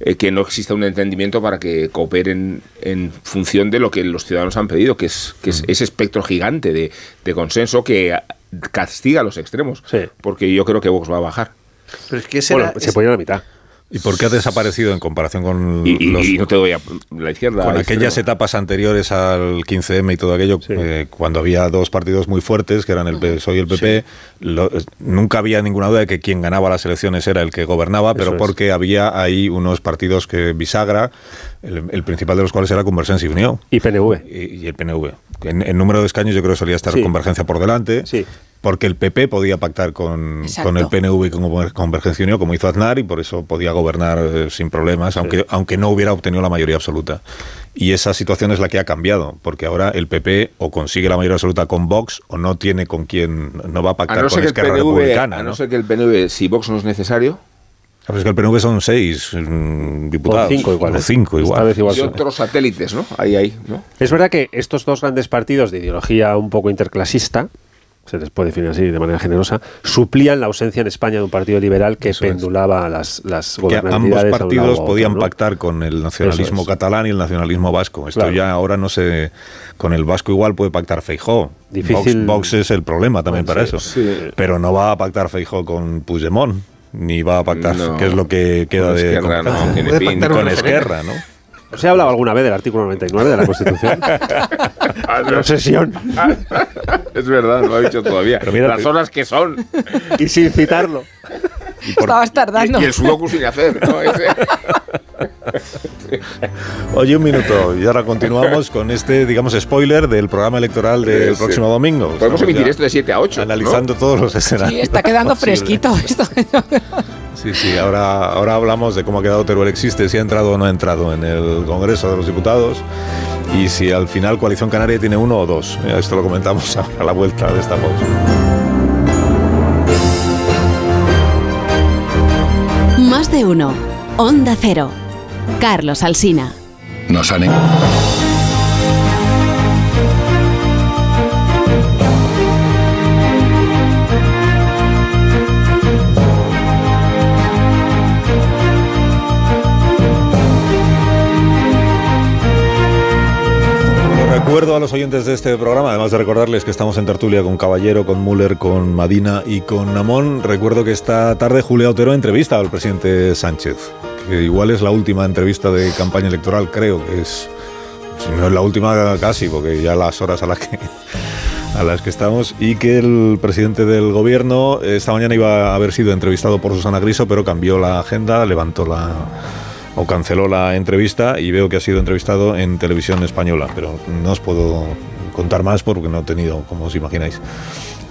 Eh, que no exista un entendimiento para que cooperen en función de lo que los ciudadanos han pedido, que es, que
Mm.
es ese espectro gigante de, de consenso que castiga a los extremos. Porque yo creo que Vox va a bajar.
Pero es que ese
Bueno,
era-
se puede ir a la mitad.
¿Y por qué ha desaparecido en comparación con
Y, y-
los-
y no te doy a la izquierda.
con
la
aquellas
izquierda.
etapas anteriores al 15M y todo aquello, eh, cuando había dos partidos muy fuertes, que eran el PSOE y el PP, lo- eh, nunca había ninguna duda de que quien ganaba las elecciones era el que gobernaba, pero
es.
porque había ahí unos partidos que bisagra, el, el principal de los cuales era Convergencia y Unión.
Y PNV.
Y, y el PNV. En, en número de escaños yo creo que solía estar
Sí.
Convergencia por delante. Porque el PP podía pactar con, con el PNV y con Conver- Convergencia y Unión, como hizo Aznar, y por eso podía gobernar eh, sin problemas, aunque, aunque no hubiera obtenido la mayoría absoluta. Y esa situación es la que ha cambiado, porque ahora el PP o consigue la mayoría absoluta con Vox o no tiene con quién, no va a
A
pactar
no
con Esquerra
PNV,
Republicana.
a no
¿no?
ser que el PNV, si Vox no es necesario,
Pero es que el PNV son seis mm, diputados.
cinco igual,
O
¿eh?
cinco igual.
Esta vez igual
y otros satélites, ¿no? Ahí, ahí, ¿no?
Es verdad que estos dos grandes partidos de ideología un poco interclasista, se les puede definir así de manera generosa, suplían la ausencia en España de un partido liberal que pendulaba las, las
que
gobernabilidades
ambos
a un lado
partidos
otro,
podían
¿no?
pactar con el nacionalismo
es.
catalán y el nacionalismo vasco. Esto
Claro.
ya ahora no se... Con el vasco igual puede pactar Feijó.
Difícil-
Vox, Vox es el problema también
Bueno,
para
sí,
eso.
sí.
Pero no va a pactar Feijó con Puigdemont. Ni va a pactar,
No.
que es lo que queda
Con
de
Esquerra, no, tiene Puede pactar
con. Esquerra, ¿no?
¿Os he hablado alguna vez del artículo 99 de la Constitución? (laughs) La obsesión.
es verdad, no lo he dicho todavía.
Pero mira,
Las horas que son.
y sin citarlo.
Estabas tardando.
Y, y el sudoku sin hacer, ¿no? Ese. (laughs) (laughs)
Oye, un minuto, y ahora continuamos con este, digamos, spoiler del programa electoral del
Sí.
próximo domingo.
Podemos
Estamos
emitir esto de 7 a 8.
Analizando todos los escenarios.
Sí, está quedando (laughs)
posibles.
fresquito esto. (laughs)
Sí, sí, ahora, ahora hablamos de cómo ha quedado Teruel Existe, si ha entrado o no ha entrado en el Congreso de los Diputados y si al final Coalición Canaria tiene uno o dos. Esto lo comentamos a la vuelta de esta pausa.
Más de uno. Onda Cero. Carlos Alsina.
Nos han
Recuerdo a los oyentes de este programa, además de recordarles que estamos en tertulia con Caballero, con Müller, con Madina y con Namón, recuerdo que esta tarde Julia Otero entrevista al presidente Sánchez, igual es la última entrevista de campaña electoral, creo que es, si no es la última casi, porque ya las horas a las que a las que estamos y que el presidente del gobierno esta mañana iba a haber sido entrevistado por Susana Griso, pero cambió la agenda, levantó la o canceló la entrevista y veo que ha sido entrevistado en televisión española, pero no os puedo contar más porque no he tenido, como os imagináis,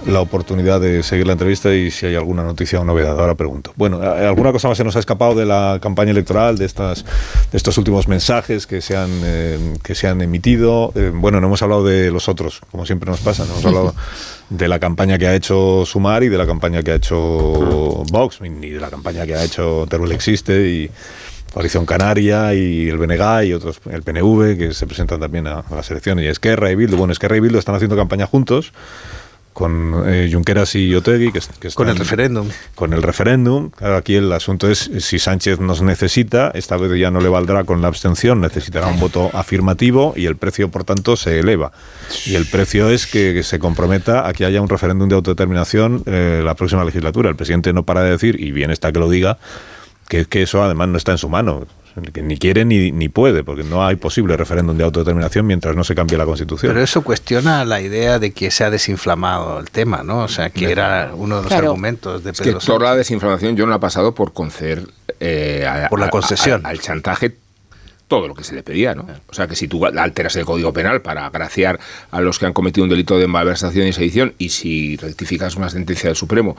la oportunidad de seguir la entrevista y si hay alguna noticia o novedad. Ahora pregunto. Bueno, ¿a- ¿alguna cosa más se nos ha escapado de la campaña electoral, de, estas, de estos últimos mensajes que se han, eh, que se han emitido? Eh, bueno, no hemos hablado de los otros, como siempre nos pasa, no hemos hablado de la campaña que ha hecho Sumar y de la campaña que ha hecho Vox, ni de la campaña que ha hecho Teruel Existe y Coalición Canaria y el BNG y otros, el PNV, que se presentan también a, a las elecciones, y Esquerra y Bildu. Bueno, Esquerra y Bildu están haciendo campaña juntos con eh, Junqueras y Otegui, que,
Con el referéndum.
Con el referéndum. Claro, aquí el asunto es si Sánchez nos necesita, esta vez ya no le valdrá con la abstención, necesitará un voto afirmativo y el precio, por tanto, se eleva. Y el precio es que, que se comprometa a que haya un referéndum de autodeterminación eh, la próxima legislatura. El presidente no para de decir, y bien está que lo diga, que, que eso además no está en su mano. Que ni quiere ni, ni puede, porque no hay posible referéndum de autodeterminación mientras no se cambie la Constitución.
Pero eso cuestiona la idea de que se ha desinflamado el tema, ¿no? O sea, que era uno de los
Claro.
argumentos de
Es que
Pedro
toda la desinflamación yo no la he pasado por conceder eh, a-
Por la
a-
concesión.
a- al chantaje todo lo que se le pedía, ¿no? O sea, que si tú alteras el Código Penal para agraciar a los que han cometido un delito de malversación y sedición y si rectificas una sentencia del Supremo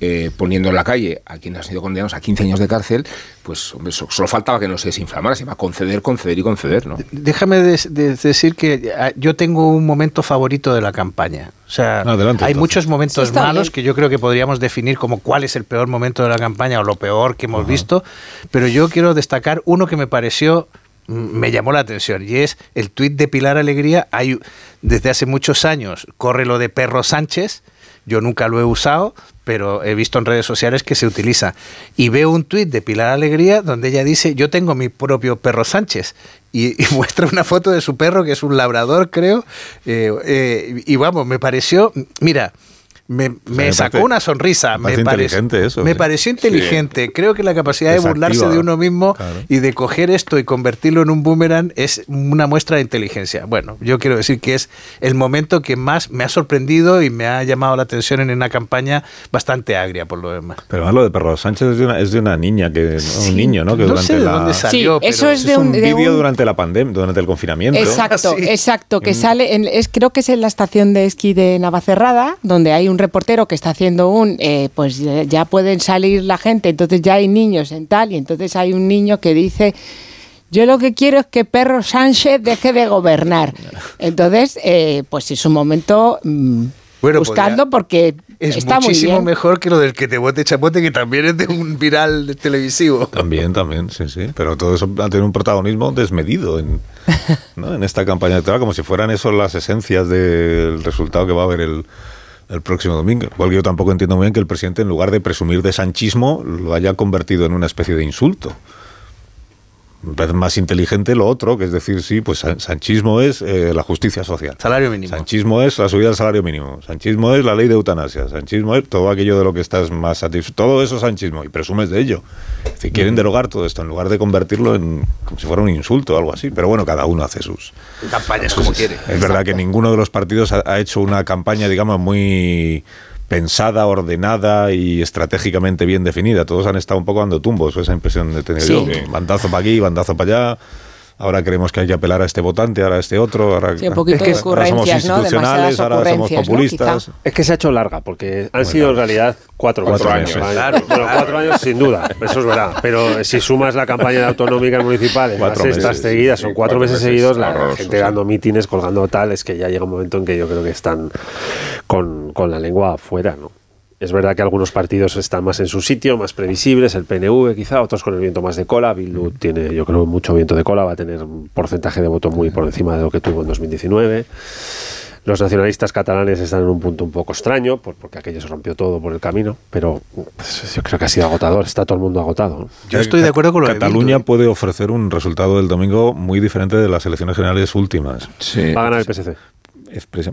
eh, poniendo en la calle a quienes han sido condenados a 15 años de cárcel, pues hombre, solo faltaba que no se desinflamara, se va a conceder, conceder y conceder, ¿no?
Déjame decir que ah, yo tengo un momento favorito de la campaña. O sea, hay muchos momentos malos que yo creo que podríamos definir como cuál es el peor momento de la campaña o lo peor que hemos visto, pero yo quiero destacar uno que me pareció me llamó la atención y es el tuit de Pilar Alegría. Hay, desde hace muchos años corre lo de Perro Sánchez. Yo nunca lo he usado, pero he visto en redes sociales que se utiliza. Y veo un tuit de Pilar Alegría donde ella dice, yo tengo mi propio perro Sánchez. Y, (laughs) muestra una foto de su perro, que es un labrador, creo. Eh, eh, y vamos, me pareció, mira, me, sacó una sonrisa. Me,
eso,
me pareció inteligente. Creo que la capacidad de burlarse de uno mismo y de coger esto y convertirlo en un boomerang es una muestra de inteligencia. Bueno, yo quiero decir que es el momento que más me ha sorprendido y me ha llamado la atención en una campaña bastante agria por lo demás.
Pero más lo de Perro Sánchez es de una, es de una niña, que un niño, ¿no? Que
durante sé de dónde salió.
Sí, eso es de un,
vídeo durante la pandemia, durante el confinamiento.
Exacto, (laughs) exacto, que sale, en, es, creo que es en la estación de esquí de Navacerrada, donde hay un reportero que está haciendo un, eh, pues ya pueden salir la gente, entonces ya hay niños en tal, y entonces hay un niño que dice, yo lo que quiero es que Perro Sánchez deje de gobernar. (laughs) Entonces, eh, pues es un momento... Mm, buscando porque
es
está
muchísimo
muy
mejor que lo del que te bote chapote, que también es de un viral televisivo.
También, también, sí, sí. Pero todo eso va a tener un protagonismo desmedido en, (laughs) en esta campaña electoral, como si fueran eso las esencias del resultado que va a haber el, el próximo domingo. Igual yo tampoco entiendo muy bien que el presidente, en lugar de presumir de sanchismo, lo haya convertido en una especie de insulto me parece más inteligente lo otro, que es decir, sí, pues sanchismo es eh, la justicia social.
Salario mínimo.
Sanchismo es la subida del salario mínimo. Sanchismo es la ley de eutanasia. Sanchismo es todo aquello de lo que estás más satisfecho. Todo eso es sanchismo y presumes de ello. Si quieren derogar todo esto en lugar de convertirlo en como si fuera un insulto o algo así. Pero bueno, cada uno hace sus
campañas como quiere.
Es verdad que ninguno de los partidos ha hecho una campaña, digamos, muy pensada, ordenada y estratégicamente bien definida. Todos han estado un poco dando tumbos, esa impresión de tener yo. Bandazo para aquí, bandazo para allá ahora creemos que hay que apelar a este votante, ahora a este otro, ahora,
sí, un poquito es que ahora somos
institucionales, ahora somos populistas.
Es que se ha hecho larga, porque han sido en realidad cuatro, años. Claro, bueno, cuatro años sin duda, eso es verdad. Pero si sumas la campaña de autonómicas municipales, las estas seguidas, son cuatro, meses, seguidos, la gente dando mítines, colgando tal, es que ya llega un momento en que yo creo que están con, con la lengua afuera, ¿no? Es verdad que algunos partidos están más en su sitio, más previsibles, el PNV quizá, otros con el viento más de cola. Bildu tiene, yo creo, mucho viento de cola, va a tener un porcentaje de voto muy por encima de lo que tuvo en 2019. Los nacionalistas catalanes están en un punto un poco extraño, porque aquello se rompió todo por el camino, pero pues, yo creo que ha sido agotador, está todo el mundo agotado.
Yo estoy de acuerdo con lo
Cataluña
¿eh?
puede ofrecer un resultado del domingo muy diferente de las elecciones generales últimas.
Va a ganar el PSC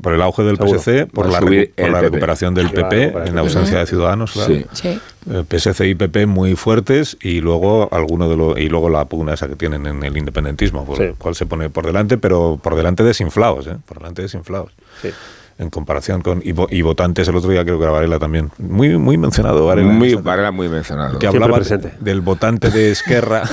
por el auge del PSC, por la, recuperación del PP, en ausencia de Ciudadanos, claro. Sí. Eh, PSC y PP muy fuertes y luego alguno de lo, y luego la pugna esa que tienen en el independentismo, por el cual se pone por delante, pero por delante desinflados, ¿eh? por delante desinflados. Sí. En comparación con y, votantes el otro día creo que era Varela también. Muy muy mencionado Varela
muy Varela muy mencionado.
Que hablaba del votante de Esquerra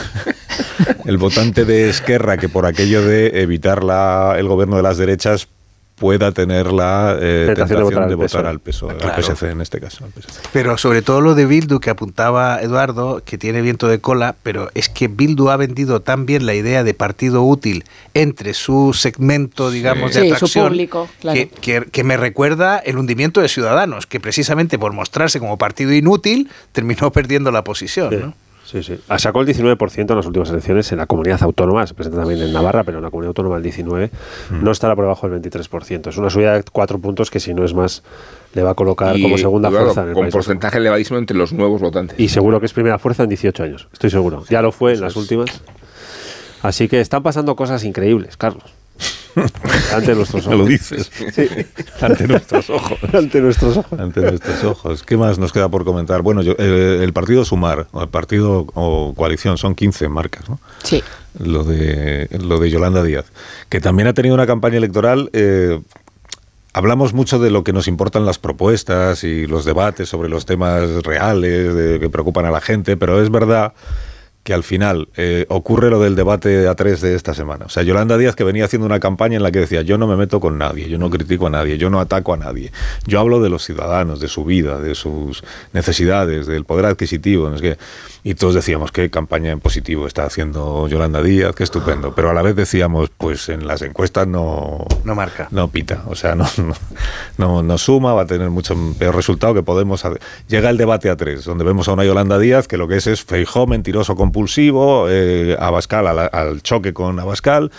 (laughs) el votante de Esquerra que por aquello de evitar la, el gobierno de las derechas pueda tener la eh, tentación, de votar, al, PSOE, al PSC en este caso.
Pero sobre todo lo de Bildu que apuntaba Eduardo, que tiene viento de cola, pero es que Bildu ha vendido tan bien la idea de partido útil entre su segmento, digamos, de atracción,
público,
que, que, me recuerda el hundimiento de Ciudadanos, que precisamente por mostrarse como partido inútil terminó perdiendo la posición. ¿no?
Sí, sí. Ah, sacó el 19% en las últimas elecciones en la comunidad autónoma, se presenta también en Navarra, pero en la comunidad autónoma el 19% mm. no estará por debajo del 23%. Es una subida de cuatro puntos que si no es más le va a colocar como segunda fuerza en el
con porcentaje elevadísimo entre los nuevos votantes.
Y seguro que es primera fuerza en 18 años, estoy seguro. Ya lo fue en las últimas. Así que están pasando cosas increíbles, Carlos. (laughs) (laughs) Ante nuestros ojos.
Lo dices.
Ante nuestros ojos. Ante nuestros ojos.
Ante nuestros ojos. ¿Qué más nos queda por comentar? Bueno, yo, eh, el partido Sumar, o el partido o coalición, son 15 marcas, ¿no?
Sí.
Lo de, lo de Yolanda Díaz, que también ha tenido una campaña electoral. Eh, hablamos mucho de lo que nos importan las propuestas y los debates sobre los temas reales que preocupan a la gente, pero es verdad que al final eh, ocurre lo del debate A3 de esta semana. O sea, Yolanda Díaz que venía haciendo una campaña en la que decía, yo no me meto con nadie, yo no critico a nadie, yo no ataco a nadie, yo hablo de los ciudadanos, de su vida, de sus necesidades, del poder adquisitivo, no sé Y todos decíamos, qué campaña en positivo está haciendo Yolanda Díaz, qué estupendo. Pero a la vez decíamos, pues en las encuestas no...
No marca.
No pita, o sea, no, no, no, suma, va a tener mucho peor resultado que Podemos... Llega el debate A3, donde vemos a una Yolanda Díaz que lo que es es feijó, mentiroso con impulsivo, eh, Abascal al, choque con Abascal,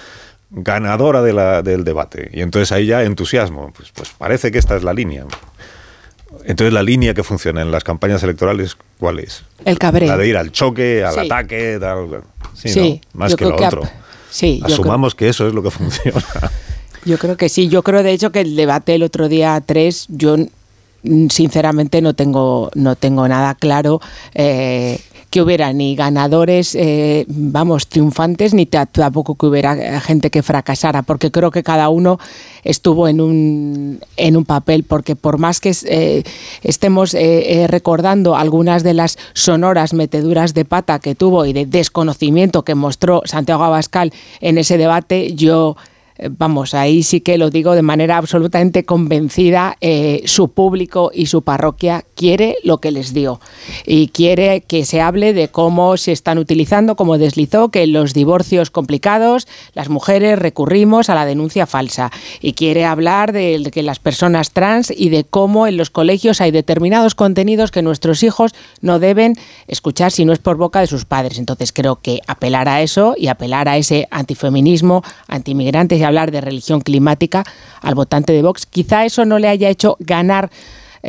ganadora de la, del debate. Y entonces ahí ya entusiasmo. Pues, pues parece que esta es la línea. Entonces la línea que funciona en las campañas electorales, ¿cuál es?
El cabreo.
La de ir al choque, al ataque, tal, sí, más que lo otro.
sí,
Asumamos que eso es lo que (laughs) funciona.
Yo creo que sí. Yo creo de hecho que el debate el otro día 3, yo sinceramente no tengo, no tengo nada claro. Eh, que hubiera ni ganadores, eh, vamos, triunfantes, ni tampoco que hubiera gente que fracasara, porque creo que cada uno estuvo en un, en un papel, porque por más que eh, estemos eh, recordando algunas de las sonoras meteduras de pata que tuvo y de desconocimiento que mostró Santiago Abascal en ese debate, yo eh, vamos, ahí sí que lo digo de manera absolutamente convencida, eh, su público y su parroquia quiere lo que les dio y quiere que se hable de cómo se están utilizando, como deslizó, que en los divorcios complicados las mujeres recurrimos a la denuncia falsa y quiere hablar de que las personas trans y de cómo en los colegios hay determinados contenidos que nuestros hijos no deben escuchar si no es por boca de sus padres. Entonces creo que apelar a eso y apelar a ese antifeminismo, antimigrantes hablar de religión climática al votante de Vox. Quizá eso no le haya hecho ganar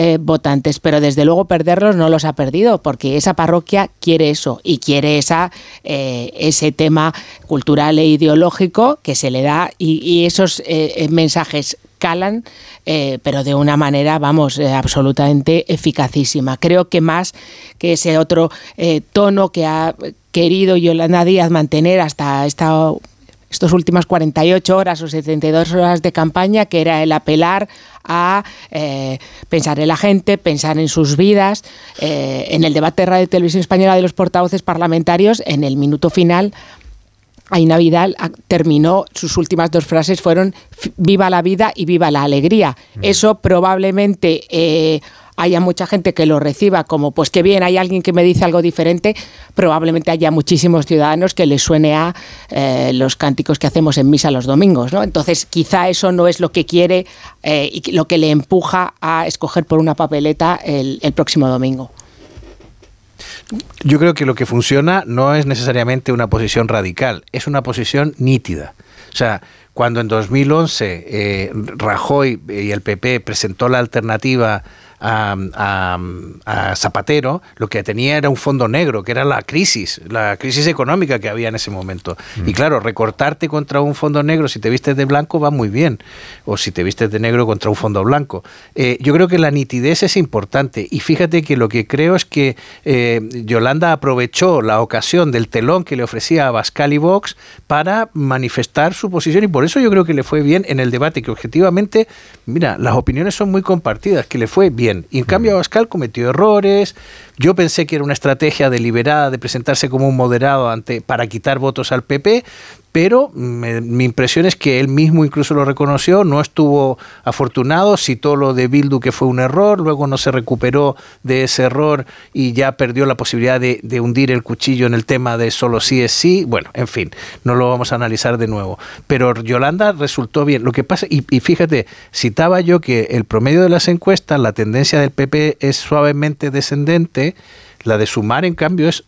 eh, votantes, pero desde luego perderlos no los ha perdido, porque esa parroquia quiere eso y quiere esa, eh, ese tema cultural e ideológico que se le da y, esos eh, mensajes calan, pero de una manera, vamos, absolutamente eficacísima. Creo que más que ese otro tono que ha querido Yolanda Díaz mantener hasta esta estas últimas 48 horas o 72 horas de campaña, que era el apelar a eh, pensar en la gente, pensar en sus vidas. Eh, en el debate de Radio y Televisión Española de los portavoces parlamentarios, en el minuto final, Aina Vidal terminó, sus últimas dos frases fueron viva la vida y viva la alegría. Mm. Eso probablemente eh, haya mucha gente que lo reciba como, pues que bien, hay alguien que me dice algo diferente, probablemente haya muchísimos ciudadanos que les suene a eh, los cánticos que hacemos en misa los domingos. ¿no? Entonces, quizá eso no es lo que quiere eh, y lo que le empuja a escoger por una papeleta el, el próximo domingo.
Yo creo que lo que funciona no es necesariamente una posición radical, es una posición nítida. O sea, cuando en 2011 eh, Rajoy y el PP presentó la alternativa a, Zapatero, lo que tenía era un fondo negro, que era la crisis, la crisis económica que había en ese momento. Y mm. claro, recortarte contra un fondo negro, si te vistes de blanco, va muy bien, o si te vistes de negro contra un fondo blanco. Eh, yo creo que la nitidez es importante, y fíjate que lo que creo es que eh, Yolanda aprovechó la ocasión del telón que le ofrecía a Bascal y Vox para manifestar su posición, y por eso yo creo que le fue bien en el debate, que objetivamente, mira, las opiniones son muy compartidas, que le fue bien y en cambio Abascal cometió errores. Yo pensé que era una estrategia deliberada de presentarse como un moderado ante, para quitar votos al PP, pero mi impresión es que él mismo incluso lo reconoció, no estuvo afortunado, citó lo de Bildu que fue un error, luego no se recuperó de ese error y ya perdió la posibilidad de, hundir el cuchillo en el tema de solo sí es sí, bueno, en fin, no lo vamos a analizar de nuevo. Pero Yolanda resultó bien. Lo que pasa, y, y fíjate, citaba yo que el promedio de las encuestas, la tendencia del PP es suavemente descendente, la de Sumar, en cambio, es,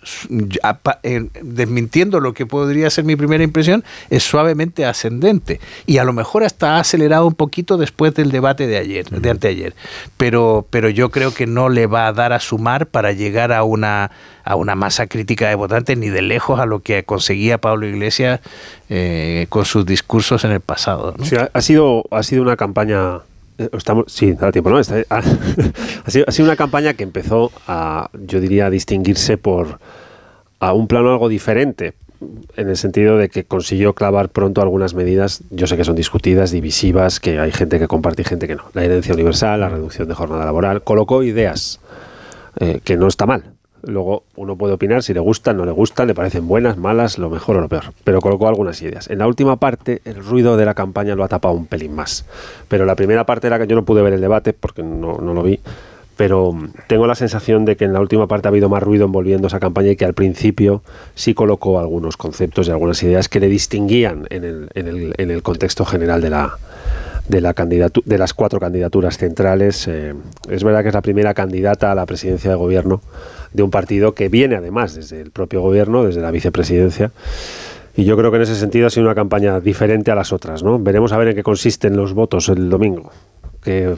desmintiendo lo que podría ser mi primera impresión, es suavemente ascendente. Y a lo mejor hasta ha acelerado un poquito después del debate de ayer, de anteayer. Pero, pero yo creo que no le va a dar a Sumar para llegar a una, a una masa crítica de votantes, ni de lejos a lo que conseguía Pablo Iglesias eh, con sus discursos en el pasado.
ha, sido, ha sido una campaña eh, estamos, sí, da tiempo, ¿no? (laughs) ha, sido, una campaña que empezó a, yo diría, a distinguirse por a un plano algo diferente, en el sentido de que consiguió clavar pronto algunas medidas, yo sé que son discutidas, divisivas, que hay gente que comparte y gente que no. La herencia universal, la reducción de jornada laboral, colocó ideas, eh, que no está mal, Luego uno puede opinar si le gustan, no le gustan, le parecen buenas, malas, lo mejor o lo peor. Pero colocó algunas ideas. En la última parte, el ruido de la campaña lo ha tapado un pelín más. Pero la primera parte era que yo no pude ver el debate porque no, no lo vi. Pero tengo la sensación de que en la última parte ha habido más ruido envolviendo esa campaña y que al principio sí colocó algunos conceptos y algunas ideas que le distinguían en el, en el, en el contexto general de la, de, la de las cuatro candidaturas centrales. Eh, es verdad que es la primera candidata a la presidencia de gobierno de un partido que viene además desde el propio gobierno, desde la vicepresidencia. Y yo creo que en ese sentido ha sido una campaña diferente a las otras. ¿no? Veremos a ver en qué consisten los votos el domingo. Que,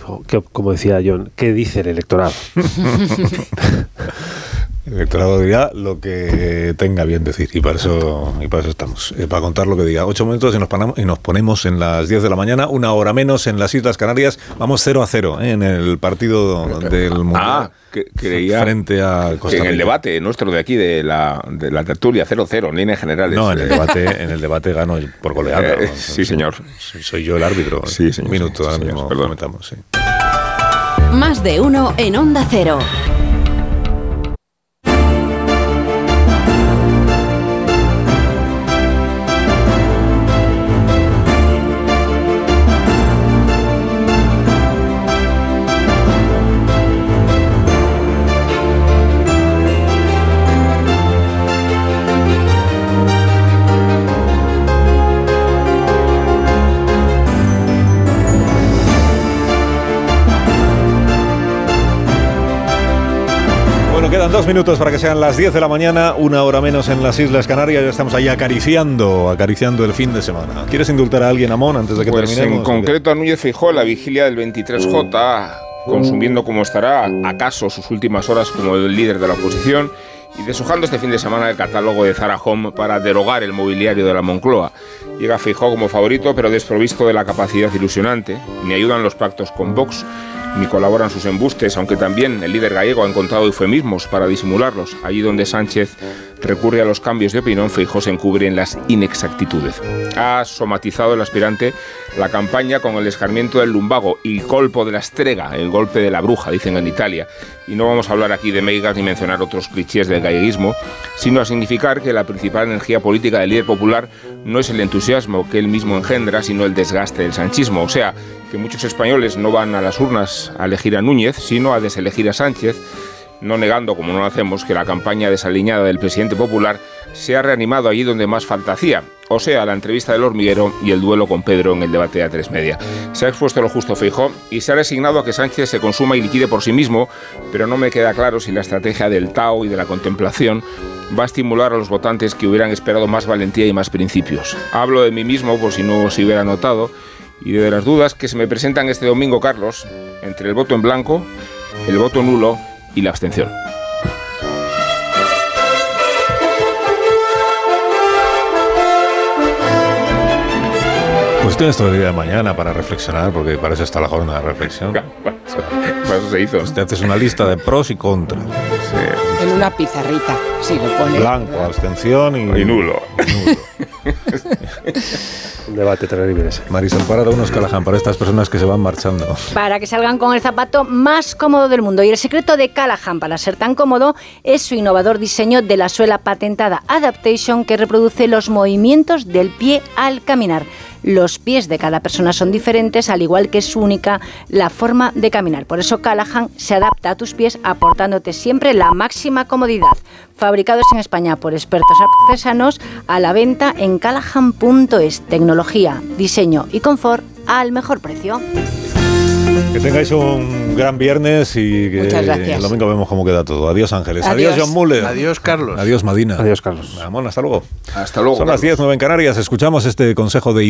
como decía John, ¿qué dice el electorado? (laughs)
El electorado dirá lo que tenga bien decir y para eso, y para eso estamos, eh, para contar lo que diga. Ocho minutos y nos, panamos, y nos ponemos en las 10 de la mañana, una hora menos en las Islas Canarias. Vamos 0 a 0 eh, en el partido del Mundial.
Ah, que, creía
frente a Costa
que en el debate nuestro de aquí, de la, de la tertulia 0-0, en líneas generales.
No, en el debate, en el debate gano por goleada.
Eh, sí, señor.
Soy yo el árbitro.
Sí, señor.
Un minuto,
sí,
ahora
señor,
mismo
perdón.
comentamos, sí.
Más de uno en Onda Cero.
Dos minutos para que sean las 10 de la mañana, una hora menos en las Islas Canarias. Ya estamos ahí acariciando, acariciando el fin de semana. ¿Quieres indultar a alguien, Amón, antes de que
Pues
terminemos?
en concreto a Núñez Feijóo, la vigilia del 23J, consumiendo como estará acaso sus últimas horas como el líder de la oposición y deshojando este fin de semana el catálogo de Zara Home para derogar el mobiliario de la Moncloa. Llega Feijóo como favorito, pero desprovisto de la capacidad ilusionante. Ni ayudan los pactos con Vox, ni colaboran sus embustes, aunque también el líder gallego ha encontrado eufemismos para disimularlos. Allí donde Sánchez recurre a los cambios de opinión, Feijóo se encubre en las inexactitudes. Ha somatizado el aspirante la campaña con el escarmiento del lumbago, el colpo de la estrega, el golpe de la bruja, dicen en Italia. Y no vamos a hablar aquí de meigas ni mencionar otros clichés del galleguismo, sino a significar que la principal energía política del líder popular no es el entusiasmo que él mismo engendra, sino el desgaste del sanchismo. O sea, que muchos españoles no van a las urnas a elegir a Núñez, sino a deselegir a Sánchez, no negando, como no lo hacemos, que la campaña desaliñada del presidente popular se ha reanimado allí donde más falta hacía, o sea, la entrevista del hormiguero y el duelo con Pedro en el debate a tres media. Se ha expuesto lo justo Feijó y se ha resignado a que Sánchez se consuma y liquide por sí mismo, pero no me queda claro si la estrategia del Tao y de la contemplación va a estimular a los votantes que hubieran esperado más valentía y más principios. Hablo de mí mismo, por si no se hubiera notado, y de las dudas que se me presentan este domingo, Carlos, entre el voto en blanco, el voto nulo y la abstención.
Pues tienes todo el día de mañana para reflexionar, porque para eso está la jornada de reflexión.
Para eso se hizo.
Te haces una lista de pros y contras.
En una pizarrita, si lo pones.
Blanco, abstención y,
Y nulo. (laughs)
Un debate terrible ese.
Marisol Parada, unos Callahan para estas personas que se van marchando.
para que salgan con el zapato más cómodo del mundo. Y el secreto de Callahan para ser tan cómodo es su innovador diseño de la suela patentada Adaptation que reproduce los movimientos del pie al caminar. Los pies de cada persona son diferentes, al igual que es única la forma de caminar. Por eso Callahan se adapta a tus pies aportándote siempre la máxima comodidad. Fabricados en España por expertos artesanos, a la venta en callahan.es. Tecnología, diseño y confort al mejor precio.
Que tengáis un gran viernes y que
Muchas gracias.
el domingo vemos cómo queda todo. Adiós Ángeles.
Adiós.
Adiós, John Muller.
Adiós, Carlos.
Adiós Madina.
Adiós, Carlos.
Ramón, hasta luego.
Hasta luego.
Son las
Carlos.
10, 9 en Canarias. Escuchamos este consejo de